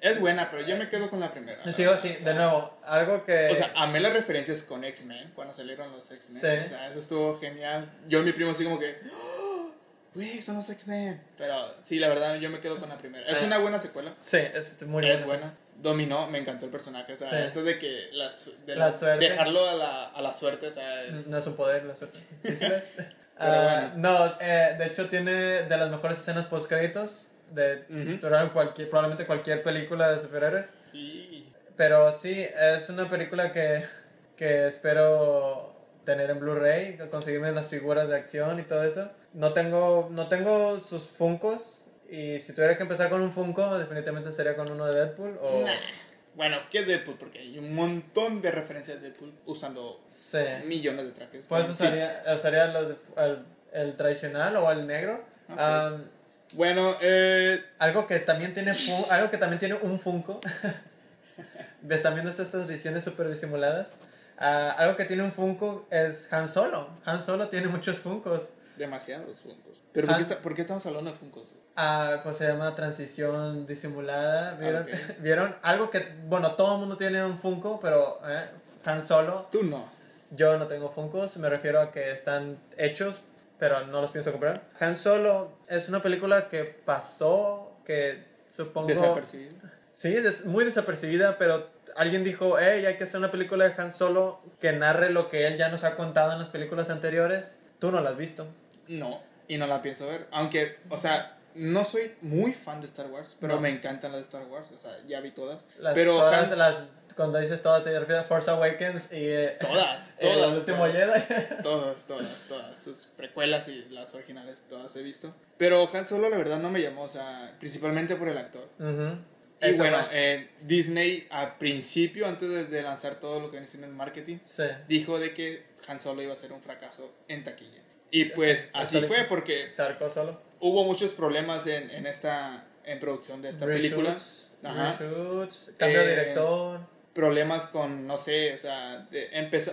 Es buena, pero yo me quedo con la primera. verdad, o sea, de nuevo, algo que... O sea, amé las referencias con X-Men, cuando salieron los X-Men. Sí. O sea, eso estuvo genial. Yo y mi primo así como que, ¡Oh! güey, son los X-Men. Pero sí, la verdad, yo me quedo con la primera. Es Ah. una buena secuela. sí, es muy es buena. buena. Dominó, me encantó el personaje. O sea, Sí. eso de que la, de La la- suerte. dejarlo a la, a la suerte, o sea, es- No es un poder, la suerte. Sí, sí. Pero Ah, No, eh, de hecho tiene de las mejores escenas post créditos de Ujú. pero cualquier, probablemente cualquier película de superhéroes. Sí. Pero sí, es una película que, que espero tener en Blu-ray, conseguirme las figuras de acción y todo eso. No tengo, no tengo sus Funcos y si tuviera que empezar con un Funko, definitivamente sería con uno de Deadpool o... Nah. Bueno, ¿qué Deadpool? Porque hay un montón de referencias de Deadpool usando Sí. millones de trajes. Pues usaría, usaría los el, el tradicional o el negro. Ok. Am, Bueno, eh, Algo que también tiene algo que también tiene un Funko. ¿Ves también estas ediciones súper disimuladas? Ah, algo que tiene un Funko es Han Solo. Han Solo tiene muchos Funkos. demasiados Funkos. ¿Pero por, Ah. qué está- por qué estamos hablando de Funkos? Ah, pues se llama transición disimulada. ¿Vieron? ok. ¿Vieron? Algo que, bueno, todo el mundo tiene un Funko, pero eh, Han Solo. Tú no. Yo no tengo Funkos, me refiero a que están hechos, pero no los pienso comprar. Han Solo es una película que pasó, que supongo... Desapercibida. Sí, des- muy desapercibida, pero alguien dijo, hey, hay que hacer una película de Han Solo que narre lo que él ya nos ha contado en las películas anteriores. Tú no la has visto. No, y no la pienso ver. Aunque, o sea, no soy muy fan de Star Wars, pero No. me encantan las de Star Wars. O sea, ya vi todas. Las, pero todas Han- las, cuando dices todas, te refieres a Force Awakens y... eh, todas, El todas. último todas. Jedi. Todas, todas, todas. Sus precuelas y las originales, todas he visto. Pero Han Solo, la verdad, no me llamó, o sea, principalmente por el actor. Ujú. Y Eso bueno, eh, Disney, a principio, antes de, de lanzar todo lo que viene siendo el marketing, Sí. dijo de que Han Solo iba a ser un fracaso en taquilla. Y pues Sí, así fue porque Se arcó solo. Hubo muchos problemas en, en esta en producción de esta película. Ajá. reshoots, cambio de Eh, director. Problemas con, no sé, o sea, de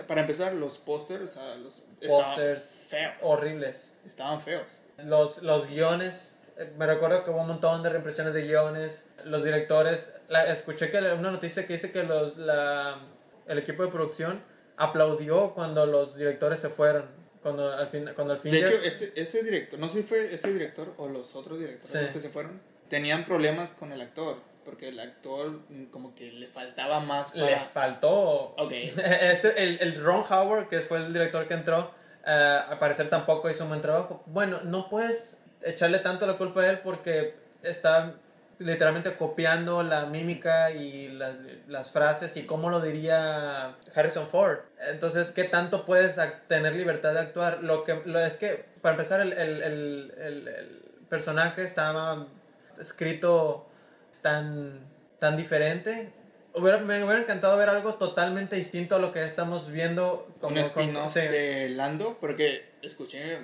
para empezar, los pósters, o sea, los Pósters feos. Horribles. Estaban feos. Los, los guiones, eh, me recuerdo que hubo un montón de reimpresiones de guiones. Los directores, la, escuché que una noticia que dice que los, la, el equipo de producción aplaudió cuando los directores se fueron. Cuando al fin, cuando al fin De hecho, este, este director, no sé si fue este director o los otros directores Sí. los que se fueron, tenían problemas con el actor, porque el actor mm, como que le faltaba más para... le faltó. Ok. Este, el, el Ron Howard, que fue el director que entró, eh, al parecer tampoco hizo un buen trabajo. Bueno, no puedes echarle tanto la culpa a él porque está literalmente copiando la mímica y las, las frases y cómo lo diría Harrison Ford. Entonces, ¿qué tanto puedes tener libertad de actuar? Lo que lo, es que, para empezar, el, el, el, personaje estaba escrito tan, tan diferente. Hubiera- me hubiera encantado ver algo totalmente distinto a lo que estamos viendo. un Como, con- spin-off sí. de Lando, porque escuché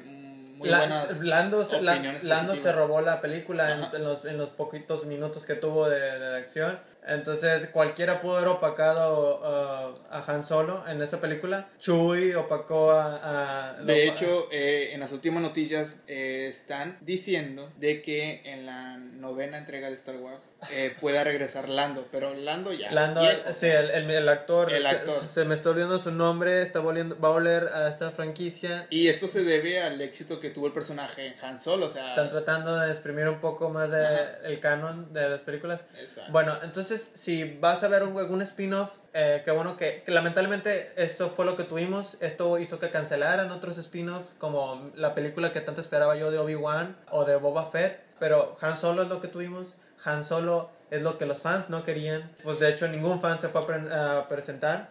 muy La- buenas... Lando, opiniones Lando se robó la película en los, en los poquitos minutos que tuvo de, de acción. Entonces cualquiera pudo haber opacado uh, a Han Solo en esa película. Chewie opacó a... a- De hecho, eh, en las últimas noticias eh, están diciendo de que en la novena entrega de Star Wars eh, pueda regresar Lando, pero Lando ya. Lando, viejo. sí, el, el, el actor. El actor. Se me está olvidando su nombre, está volviendo, va a volver a esta franquicia. Y esto se debe al éxito que tuvo el personaje en Han Solo, o sea... Están tratando de exprimir un poco más de el canon de las películas. Exacto. Bueno, entonces si vas a ver un- algún spin-off, eh, qué bueno que, que lamentablemente esto fue lo que tuvimos. Esto hizo que cancelaran otros spin-offs, como la película que tanto esperaba yo de Obi-Wan o de Boba Fett. Pero Han Solo es lo que tuvimos. Han Solo es lo que los fans no querían. Pues de hecho ningún fan se fue a, pre- a presentar.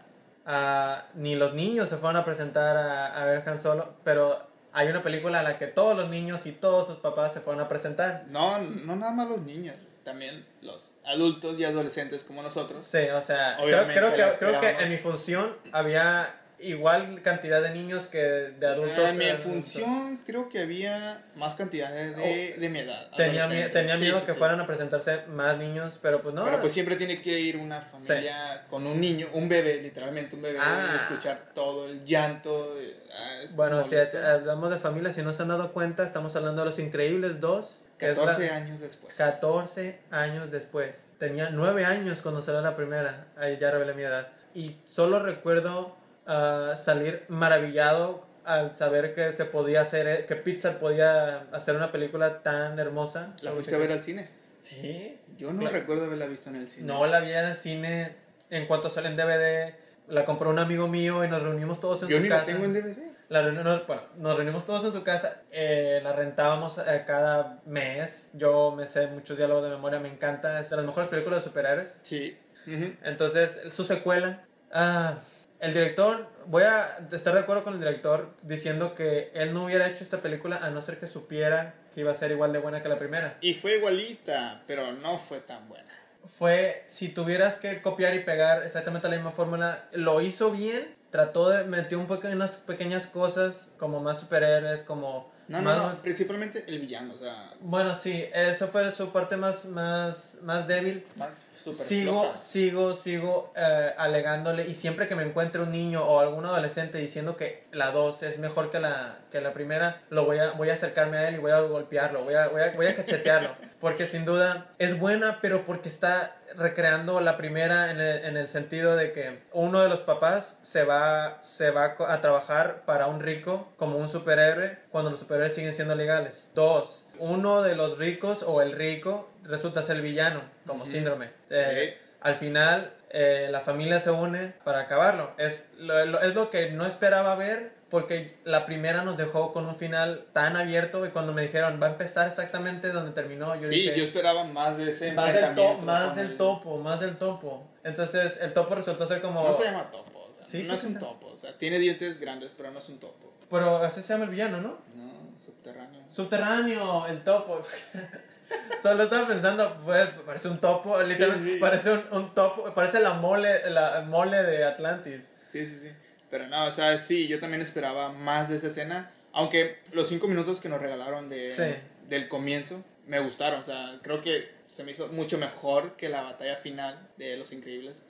Ni los niños se fueron a presentar a, a ver Han Solo. Pero hay una película a la que todos los niños y todos sus papás se fueron a presentar. No, no nada más los niños, también los adultos y adolescentes como nosotros. Sí, o sea, creo, creo que, creo que en mi función había igual cantidad de niños que de adultos. en mi eh, función creo que había más cantidades de, de mi edad. Tenía, tenía miedo sí, que sí. fueran a presentarse más niños, pero pues no. Pero pues siempre tiene que ir una familia con un niño, un bebé, literalmente un bebé, Ah. y escuchar todo el llanto. eh, ah, bueno, si hablamos de familia, si no se han dado cuenta, estamos hablando de Los Increíbles 2. que es la- 14 años después. 14 años después. Tenía 9 años cuando salió la primera. Ahí ya revelé mi edad. Y solo recuerdo ah, salir maravillado al saber que se podía hacer, eh, que Pixar podía hacer una película tan hermosa. ¿La fuiste a ver al cine? Sí. Yo no Claro. recuerdo haberla visto en el cine. No la vi en el cine en cuanto sale en DVD. La compró un amigo mío y nos reunimos todos en Yo su ni casa. la tengo en DVD. La reunión, nos- bueno, nos reunimos todos en su casa, eh, la rentábamos eh, cada mes. Yo me sé muchos diálogos de memoria, me encanta. Es de las mejores películas de superhéroes. Sí. Ujú. Entonces, su secuela. ah, el director, voy a estar de acuerdo con el director diciendo que él no hubiera hecho esta película a no ser que supiera que iba a ser igual de buena que la primera. Y fue igualita, pero no fue tan buena. Fue, si tuvieras que copiar y pegar exactamente la misma fórmula, lo hizo bien. Trató de metió un poco en unas pequeñas cosas como más superhéroes, como No, más- no, no. Principalmente el villano, o sea. Bueno, sí, eso fue su parte más, más, más débil. Más, súper sigo, floja. sigo, sigo eh, alegándole y siempre que me encuentre un niño o algún adolescente diciendo que la 2 es mejor que la, que la primera, lo voy a, voy a acercarme a él y voy a golpearlo, voy a, voy a, voy a cachetearlo. Porque sin duda es buena, pero porque está recreando la primera en el, en el sentido de que uno de los papás se va, se va a trabajar para un rico como un superhéroe cuando los superhéroes siguen siendo legales. Dos, uno de los ricos o el rico resulta ser el villano, como Ujú. síndrome. Sí. Eh, al final, eh, la familia se une para acabarlo. Es lo, lo- es lo que no esperaba ver porque la primera nos dejó con un final tan abierto y cuando me dijeron va a empezar exactamente donde terminó, yo Sí, dije... yo esperaba más de ese más del, to- más del el- topo, más del topo. Entonces, el topo resultó ser como... No se llama topo, o sea, Sí, no es ¿qué un topo, o sea, tiene dientes grandes, pero no es un topo. Pero así se llama el villano, ¿no? No, subterráneo. Subterráneo, el topo. Solo estaba pensando, pues, parece un topo, literalmente Sí, sí. parece un, un topo, parece la mole, la mole de Atlantis. Sí, sí, sí. Pero no, o sea, sí, yo también esperaba más de esa escena. Aunque los cinco minutos que nos regalaron de, Sí. del comienzo me gustaron. O sea, creo que se me hizo mucho mejor que la batalla final de Los Increíbles.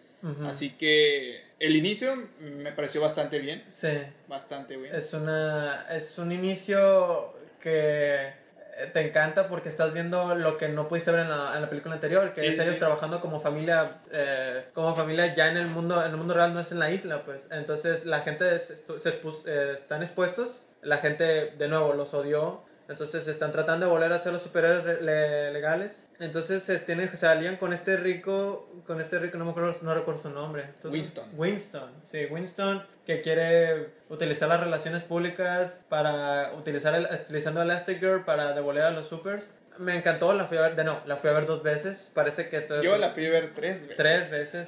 Así que el inicio me pareció bastante bien. Sí, Bastante bien. es una es un inicio que eh, te encanta porque estás viendo lo que no pudiste ver en la, en la película anterior, que Sí, es ellos sí. trabajando como familia, eh, como familia ya en el mundo, en el mundo real, no es en la isla, pues. Entonces la gente se expus- eh, están expuestos, la gente de nuevo los odió. Entonces están tratando de volver a ser los superhéroes le- legales. Entonces se, tienen, se alían con este rico, con este rico, no me acuerdo, no recuerdo su nombre. ¿Tú- Winston. Winston, sí, Winston, que quiere utilizar las relaciones públicas para utilizar el, utilizando Elastigirl para devolver a los supers. Me encantó, la fui a ver, de no, la fui a ver dos veces, parece que estoy Yo la fui a ver tres veces. tres veces.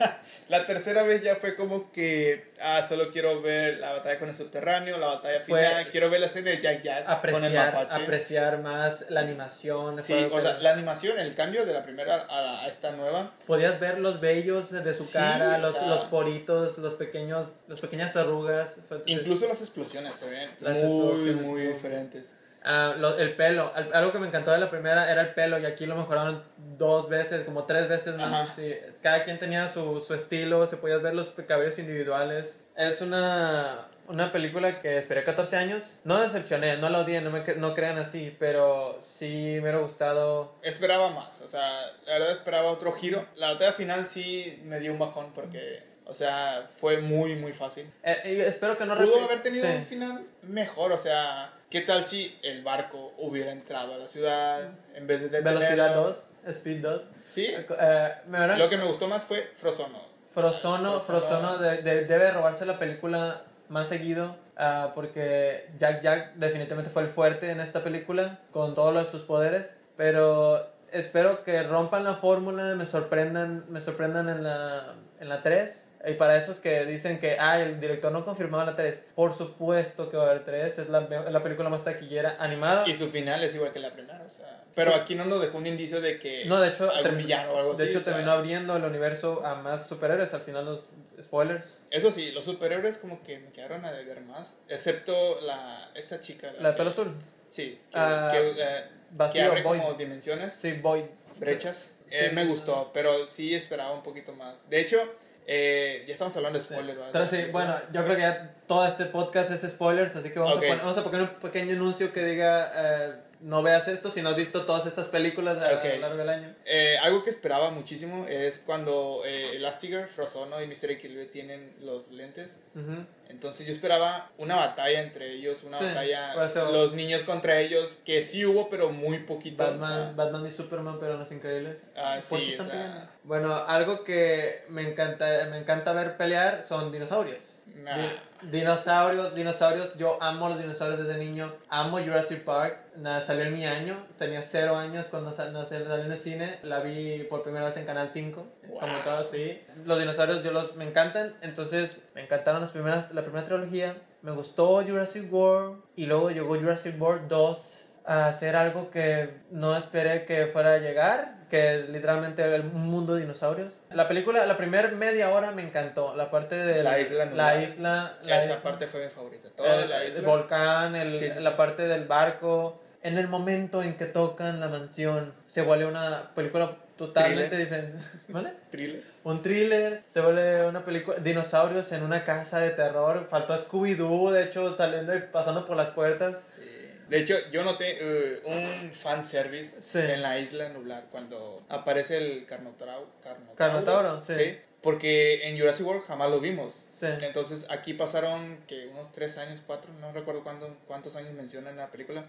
La tercera vez ya fue como que, ah, solo quiero ver la batalla con el subterráneo, la batalla Fue- final, quiero ver la escena de Jack Jack con el apreciar, mapache. apreciar más la animación. Sí, o sea, la animación, el cambio de la primera a, la- a esta nueva, Podías ver los vellos de su Sí, cara, los, sea- los poritos, los pequeños, las pequeñas arrugas. Incluso las explosiones se ven Las muy muy- diferentes. Ah, lo- el pelo, Al- algo que me encantó de la primera era el pelo y aquí lo mejoraron dos veces, como tres veces más. Sí. Cada quien tenía su, su estilo, se podías ver los cabellos individuales. Es una, una película que esperé 14 años. No decepcioné, no la odié, no, me, no crean así, pero sí me hubiera gustado. Esperaba más, o sea, la verdad esperaba otro giro. La batalla final sí me dio un bajón porque, o sea, fue muy, muy fácil. Eh, espero que no Pudo haber tenido sí. un final mejor, o sea, ¿qué tal si el barco hubiera entrado a la ciudad en vez de detenerlo? Velocidad 2, Speed 2. Sí, Eh, me hubieran- lo que me gustó más fue Frozono. Frozono, Frozono. De- de- debe robarse la película más seguido ah, porque Jack Jack definitivamente fue el fuerte en esta película con todos los- sus poderes, pero espero que rompan la fórmula, me sorprendan, me sorprendan en la en la 3 y para esos que dicen que ah, el director no confirmaba la 3, por supuesto que va a haber 3, es la, la película más taquillera animada. Y su final es igual que la primera, o sea. Pero Sí. aquí no nos dejó un indicio de que No, de hecho, algún villano o algo de así. hecho o sea, terminó abriendo el universo a más superhéroes al final los spoilers. Eso sí, los superhéroes como que me quedaron a deber más, excepto la esta chica. La de que- pelo azul. Sí, que, Ah, que, que vacío, abre void. como dimensiones, Sí, Void. brechas. Sí. Eh, me gustó, pero sí esperaba un poquito más. De hecho, eh, ya estamos hablando de spoilers. ¿verdad? Pero sí, bueno, yo creo que ya todo este podcast es spoilers, así que vamos, a, poner, vamos a poner un pequeño anuncio que diga, eh, no veas esto si no has visto todas estas películas a, Ok. a lo largo del año. Eh, algo que esperaba muchísimo es cuando eh, Elastigirl, Frozono y Mr. Equilibre tienen los lentes. Entonces yo esperaba una batalla entre ellos, una Sí, batalla, eso- los niños contra ellos, que sí hubo, pero muy poquito. Batman, o sea, Batman y Superman, pero los increíbles. Ah, ¿Por sí, o sea-? Bueno, algo que me encanta, me encanta ver pelear son dinosaurios. nah. Di- dinosaurios, dinosaurios, yo amo los dinosaurios desde niño, amo Jurassic Park, nada, salió en mi año, tenía cero años cuando sal- salió en el cine, la vi por primera vez en Canal 5, como todo, sí. Los dinosaurios yo los, me encantan, entonces me encantaron las primeras, la primera trilogía, me gustó Jurassic World. Y luego llegó Jurassic World 2 a hacer algo que no esperé que fuera a llegar, que es literalmente el mundo de dinosaurios. La película, la primera media hora me encantó, la parte de La isla la isla, la Esa isla, parte fue mi favorita. Toda el, la el isla. volcán, el- Sí, sí, la sí. parte del barco. En el momento en que tocan la mansión, se vuelve una película totalmente diferente. ¿Vale? Thriller. Un thriller, se vuelve una película. Dinosaurios en una casa de terror. Faltó Scooby-Doo, de hecho, saliendo y pasando por las puertas. Sí. De hecho, yo noté eh, un fanservice Sí. en la isla nublar cuando aparece el Carnotauro. Carnotauro, Carnotauro, sí. Porque en Jurassic World jamás lo vimos. Sí. Entonces aquí pasaron que unos tres años, cuatro, no recuerdo cuándo, cuántos años menciona en la película.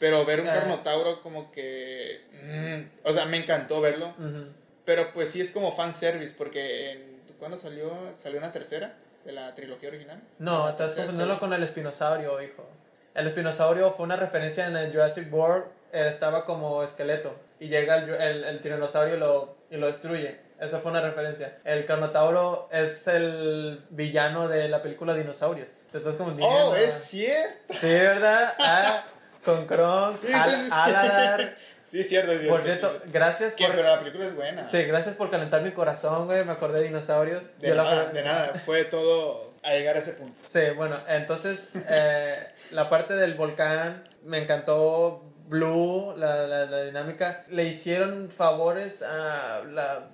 Pero ver un Ah. Carnotauro como que... mm, o sea, me encantó verlo. Ujú. Pero pues sí es como fanservice porque en, ¿cuándo salió? ¿Salió una tercera de la trilogía original? No, estás confundiéndolo con el espinosaurio, hijo. El espinosaurio fue una referencia en el Jurassic World. Él estaba como esqueleto. Y llega el, el, el tiranosaurio y lo, y lo destruye. Esa fue una referencia. El Carnotauro es el villano de la película Dinosaurios. Te estás confundiendo. ¡Oh, es cierto! Sí, ¿verdad? Ah, con Kronk, Sí, Al- sí, sí. Aladar. Sí, cierto. cierto, Por cierto, gracias por... pero la película es buena. Sí, gracias por calentar mi corazón, güey. Me acordé de dinosaurios. De Yo la- nada, de nada. Fue todo a llegar a ese punto. Sí, bueno, entonces eh, la parte del volcán me encantó. Blue, la, la, la dinámica. Le hicieron favores a la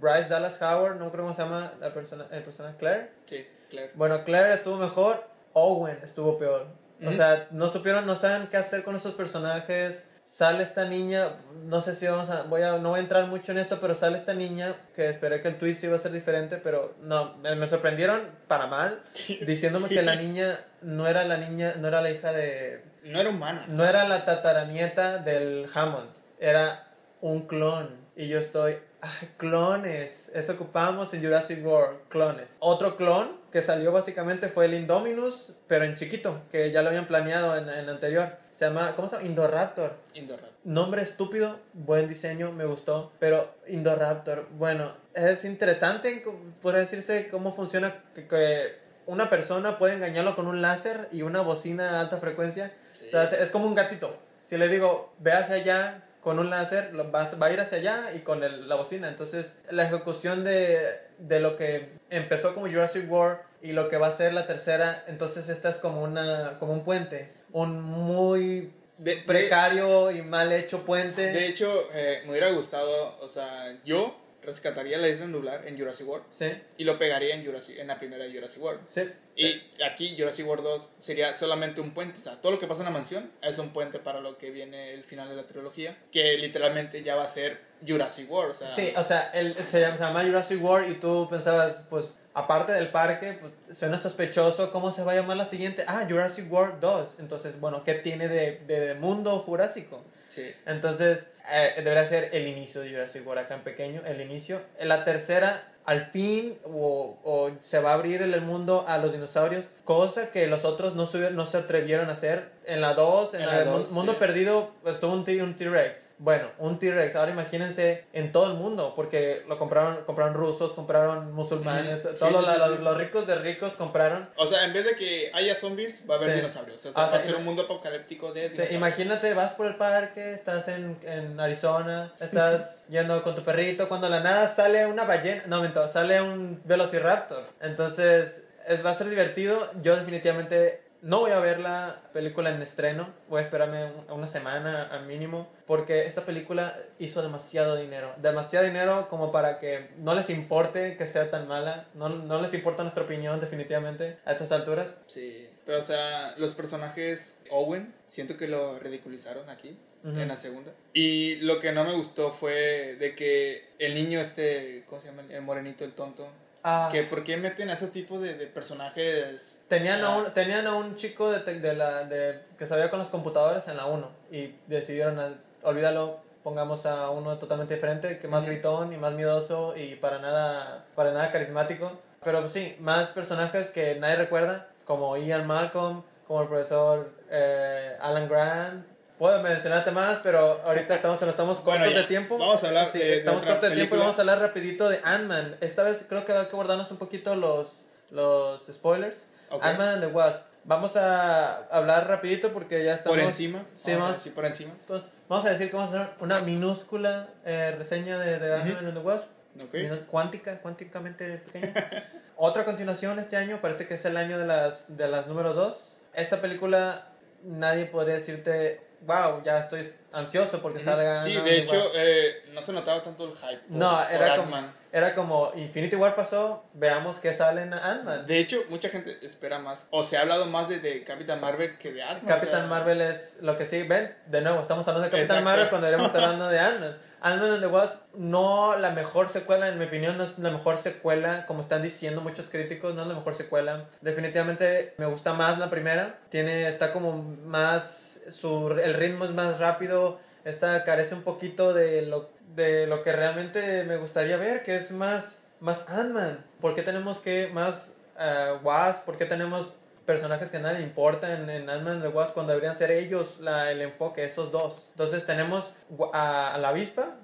Bryce Dallas Howard, no creo cómo se llama la persona, el personaje Claire. Sí, claro. Bueno, Claire estuvo mejor, Owen estuvo peor. O Ujú. sea, no supieron, no saben qué hacer con esos personajes. Sale esta niña, no sé si vamos a, voy a, no voy a entrar mucho en esto, pero sale esta niña que esperé que el twist iba a ser diferente, pero no, me sorprendieron para mal, diciéndome Sí. que la niña no era la niña, no era la hija de, No era humana. no era la tataranieta del Hammond, era un clon. Y yo estoy, ay, clones, eso ocupamos en Jurassic World, clones. Otro clon que salió básicamente fue el Indominus, pero en chiquito, que ya lo habían planeado en, en anterior. Se llama, ¿cómo se llama? Indoraptor. Indoraptor. Nombre estúpido, buen diseño, me gustó. Pero Indoraptor, bueno, es interesante, puede decirse cómo funciona que, que una persona puede engañarlo con un láser y una bocina a alta frecuencia. Sí. O sea, es, es como un gatito. Si le digo, ve hacia allá con un láser, lo- va, va a ir hacia allá y con el- la bocina. Entonces, la ejecución de, de lo que empezó como Jurassic World y lo que va a ser la tercera, entonces esta es como, una, como un puente. Un muy De- de- precario y mal hecho puente. De hecho, eh, me hubiera gustado, o sea, yo rescataría la isla nublar en Jurassic World Sí, y lo pegaría en, Jurassic, en la primera Jurassic World. sí. Y aquí Jurassic World 2 sería solamente un puente, o sea, todo lo que pasa en la mansión es un puente para lo que viene el final de la trilogía, que literalmente ya va a ser Jurassic World, o sea, Sí, o sea, el, se, llama, se llama Jurassic World y tú pensabas, pues, aparte del parque, pues, suena sospechoso, ¿cómo se va a llamar la siguiente? Ah, Jurassic World 2. Entonces, bueno, ¿qué tiene de, de mundo jurásico? Sí. Entonces, eh, debería ser el inicio de Jurassic World acá en pequeño, el inicio. La tercera, al fin, o, o se va a abrir el mundo a los dinosaurios, cosa que los otros no se, no se atrevieron a hacer. En la 2, en, En la, la dos, Mundo sí. Perdido, estuvo un T-Rex. Bueno, un T-Rex. Ahora imagínense en todo el mundo, porque lo compraron, compraron rusos, compraron musulmanes, Ujú. todos Sí, los, sí, sí, los- sí. los ricos de ricos compraron. O sea, en vez de que haya zombies, va a haber Sí. dinosaurios, o sea, Ah, va a ser un mundo apocalíptico de Sí, dinosaurios. imagínate, vas por el parque, estás en, en Arizona, estás yendo con tu perrito, cuando de la nada sale una ballena, no, miento, sale un velociraptor. Entonces, es- va a ser divertido. Yo definitivamente no voy a ver la película en estreno, voy a esperarme un- una semana al mínimo, porque esta película hizo demasiado dinero, demasiado dinero como para que no les importe que sea tan mala, no, no les importa nuestra opinión definitivamente a estas alturas. Sí, pero o sea, los personajes Owen, siento que lo ridiculizaron aquí. Ujú. En la segunda. Y lo que no me gustó fue de que el niño este, ¿cómo se llama? El morenito, el tonto. Ah. Que por qué meten a ese tipo de, de personajes. Tenían a, Ah. un, tenían a un chico de, de la, de, que sabía con las computadoras en la 1 y decidieron, a- olvídalo, pongamos a uno totalmente diferente, que más gritón y más miedoso y para nada, para nada carismático. Pero pues, sí, más personajes que nadie recuerda, como Ian Malcolm, como el profesor eh, Alan Grant. Puedo mencionarte más, pero ahorita estamos, estamos cortos Bueno, ya. de tiempo. Vamos a hablar Sí, de- de estamos otra cortos de tiempo y vamos a hablar rapidito de Ant-Man. Esta vez creo que hay que guardarnos un poquito los, los spoilers. Ok. Ant-Man and the Wasp. Vamos a hablar rapidito porque ya estamos... por encima. Sí, vamos a vamos, decir por encima. pues, vamos a decir que vamos a hacer una minúscula eh, reseña de, de Ant-Man and the Wasp. Ok. Minus- cuántica, cuánticamente pequeña. Otra continuación este año, parece que es el año de las, de las número 2. Esta película, nadie podría decirte wow, ya estoy ansioso porque salga. Sí, de hecho, eh, no se notaba tanto el hype. no, era como, era como Infinity War pasó, veamos qué sale en Ant-Man. De hecho, mucha gente espera más, o se ha hablado más de, de Capitán Marvel que de Ant-Man. Capitán Marvel es lo que sí, ven, de nuevo, estamos hablando de Capitán Marvel cuando iremos hablando de Ant-Man. Ant-Man and the Wasp, no la mejor secuela, en mi opinión, no es la mejor secuela, como están diciendo muchos críticos, no es la mejor secuela. Definitivamente me gusta más la primera, tiene, está como más, su, el ritmo es más rápido, esta carece un poquito de lo, de lo que realmente me gustaría ver, que es más, más Ant-Man. ¿Por qué tenemos que más uh, Wasp? ¿Por qué tenemos personajes que nadie importa en, Ant-Man The Wasp cuando deberían ser ellos la, el enfoque, esos dos. Entonces tenemos a, a la avispa,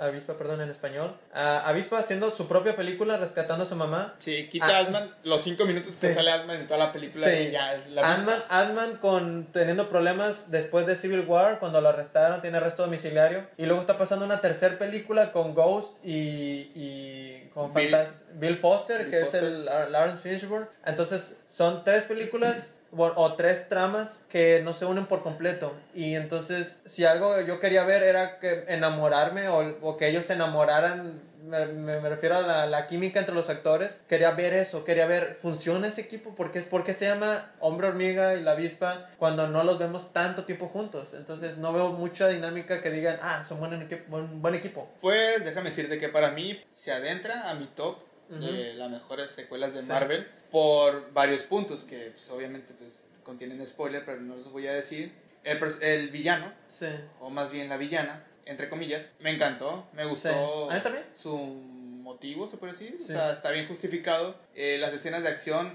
Avispa, perdón, en español. Avispa haciendo su propia película, rescatando a su mamá. Sí, quita a Ant-Man los cinco minutos que sale Ant-Man en toda la película sí. y ya es la Ant-Man con, teniendo problemas después de Civil War, cuando lo arrestaron, tiene arresto domiciliario. Y luego está pasando una tercera película con Ghost y, y con Bill, Bill Foster, que es el Lawrence Fishburne. Entonces, son tres películas o tres tramas que no se unen por completo. Y entonces, si algo yo quería ver era que enamorarme o, o que ellos se enamoraran, me, me, refiero a la, la, química entre los actores, quería ver eso, quería ver, ¿funciona ese equipo? porque es porque se llama Hombre Hormiga y la Avispa cuando no los vemos tanto tiempo juntos? Entonces, no veo mucha dinámica que digan, ah, son buen, buen, buen equipo. Pues déjame decirte que para mí se adentra a mi top de las mejores secuelas de sí. Marvel por varios puntos que pues, obviamente pues, contienen spoiler, pero no los voy a decir. El, el villano, sí. o más bien la villana, entre comillas, me encantó, me gustó sí. ¿A también? su motivo, se puede decir, o sea, está bien justificado. Eh, las escenas de acción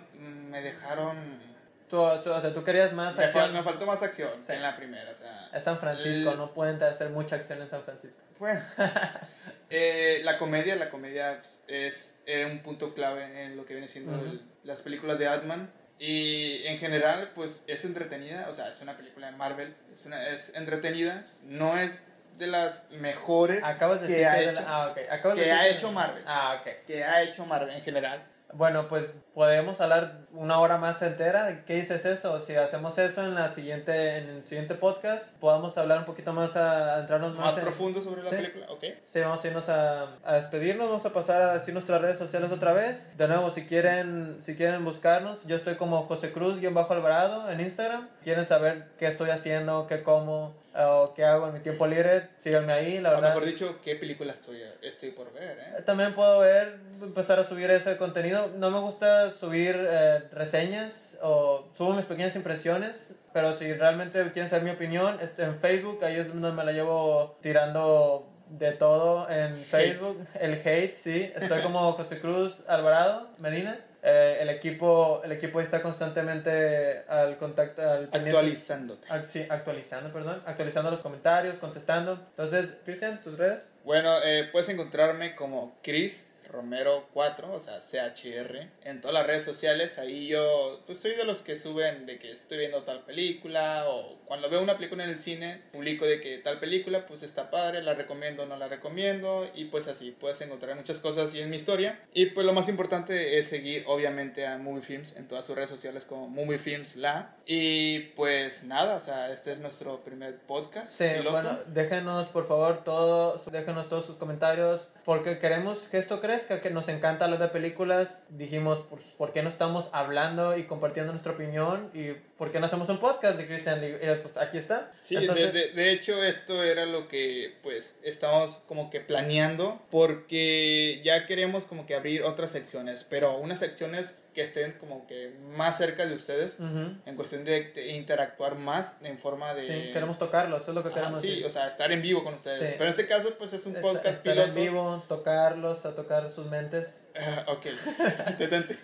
me dejaron... Tú, tú, o sea, tú querías más me acción. Fal me faltó más acción en la primera, o sea... Es San Francisco, el... no pueden hacer mucha acción en San Francisco. Bueno, eh, la comedia, la comedia pues, es eh, un punto clave en lo que viene siendo uh -huh. el, las películas de Ant-Man. Y en general, pues es entretenida, o sea, es una película de Marvel, es, una, es entretenida, no es de las mejores Acabas de que, decir ha, que, hecho, ah, okay. Acabas que de decir ha hecho Marvel. Ah, ok. Que ha hecho Marvel en general. Bueno, pues podemos hablar una hora más entera de qué dices eso. Si hacemos eso en la siguiente en el siguiente podcast, podamos hablar un poquito más a, a entrarnos más, más en, profundo sobre la ¿sí? película, ¿ok? Sí, vamos a irnos a, a, despedirnos, vamos a pasar a decir nuestras redes sociales otra vez. De nuevo, si quieren si quieren buscarnos, yo estoy como José Cruz bajo Alvarado en Instagram. Quieren saber qué estoy haciendo, qué como o qué hago en mi tiempo libre, síganme ahí, la verdad. O mejor dicho, qué película estoy, estoy por ver, ¿eh? También puedo ver, empezar a subir ese contenido. No me gusta subir eh, reseñas o subo mis pequeñas impresiones, pero si realmente quieren saber mi opinión, estoy en Facebook, ahí es donde me la llevo tirando de todo en Facebook, hate. el hate, sí. Estoy como José Cruz Alvarado Medina. Eh, el equipo el equipo está constantemente al contacto al actualizándote al, sí, actualizando perdón actualizando los comentarios contestando entonces Cristian tus redes bueno eh, puedes encontrarme como Chris Romero 4, o sea, CHR, en todas las redes sociales. Ahí yo, pues soy de los que suben de que estoy viendo tal película o cuando veo una película en el cine, publico de que tal película, pues está padre, la recomiendo o no la recomiendo y pues así puedes encontrar muchas cosas así en mi historia. Y pues lo más importante es seguir obviamente a Movie Films en todas sus redes sociales como Movie Films La. Y pues nada, o sea, este es nuestro primer podcast. Sí, piloto. bueno, déjenos por favor todo, déjenos todos sus comentarios porque queremos que esto crezca, que nos encanta hablar de películas. Dijimos, pues, ¿por qué no estamos hablando y compartiendo nuestra opinión? ¿Y por qué no hacemos un podcast de Christian? Y pues aquí está. Sí, Entonces, de, de, de, hecho esto era lo que pues estamos como que planeando porque ya queremos como que abrir otras secciones, pero unas secciones que estén como que más cerca de ustedes uh -huh. en cuestión de, de, interactuar más en forma de... Sí, queremos tocarlos, eso es lo que queremos ah, sí, decir. o sea, estar en vivo con ustedes. Sí. Pero en este caso, pues es un podcast estar piloto. en vivo, tocarlos, a tocar sus mentes. Uh, ok, detente.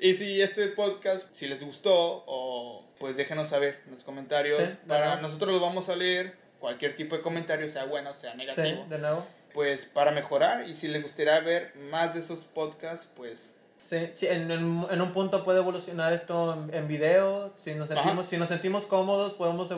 y si este podcast, si les gustó, o pues déjenos saber en los comentarios. Sí, para nuevo. nosotros los vamos a leer, cualquier tipo de comentario, sea bueno, sea negativo. Sí, de nuevo. Pues para mejorar, y si les gustaría ver más de esos podcasts, pues Sí, sí en, en, en, un punto puede evolucionar esto en, en video. Si nos, sentimos, si nos sentimos cómodos, podemos eh,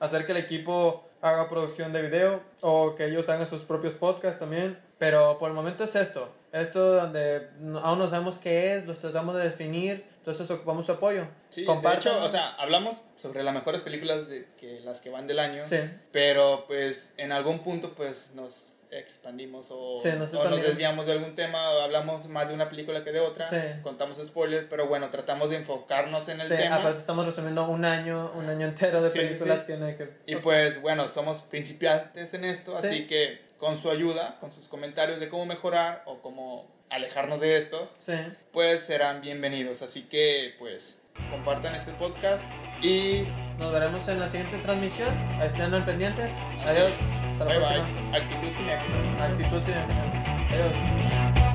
hacer que el equipo haga producción de video o que ellos hagan sus propios podcasts también. Pero por el momento es esto. Esto donde aún no sabemos qué es, lo tratamos de definir, entonces ocupamos su apoyo. Sí, de hecho, o sea, hablamos sobre las mejores películas de que las que van del año, Sí. pero pues en algún punto pues nos expandimos o, Sí, nos o nos desviamos de algún tema, o hablamos más de una película que de otra, Sí. contamos spoilers, pero bueno, tratamos de enfocarnos en el Sí, tema. aparte estamos resumiendo un año, un año entero de películas que no hay que... Y pues bueno, somos principiantes en esto, Sí. así que con su ayuda, con sus comentarios de cómo mejorar o cómo alejarnos de esto, pues serán bienvenidos. Así que pues compartan este podcast y Nos veremos en la siguiente transmisión. Estén al pendiente. Así Adiós. es. Hasta la bye próxima. bye. Actitud cinéfila. Actitud cinéfila. Adiós.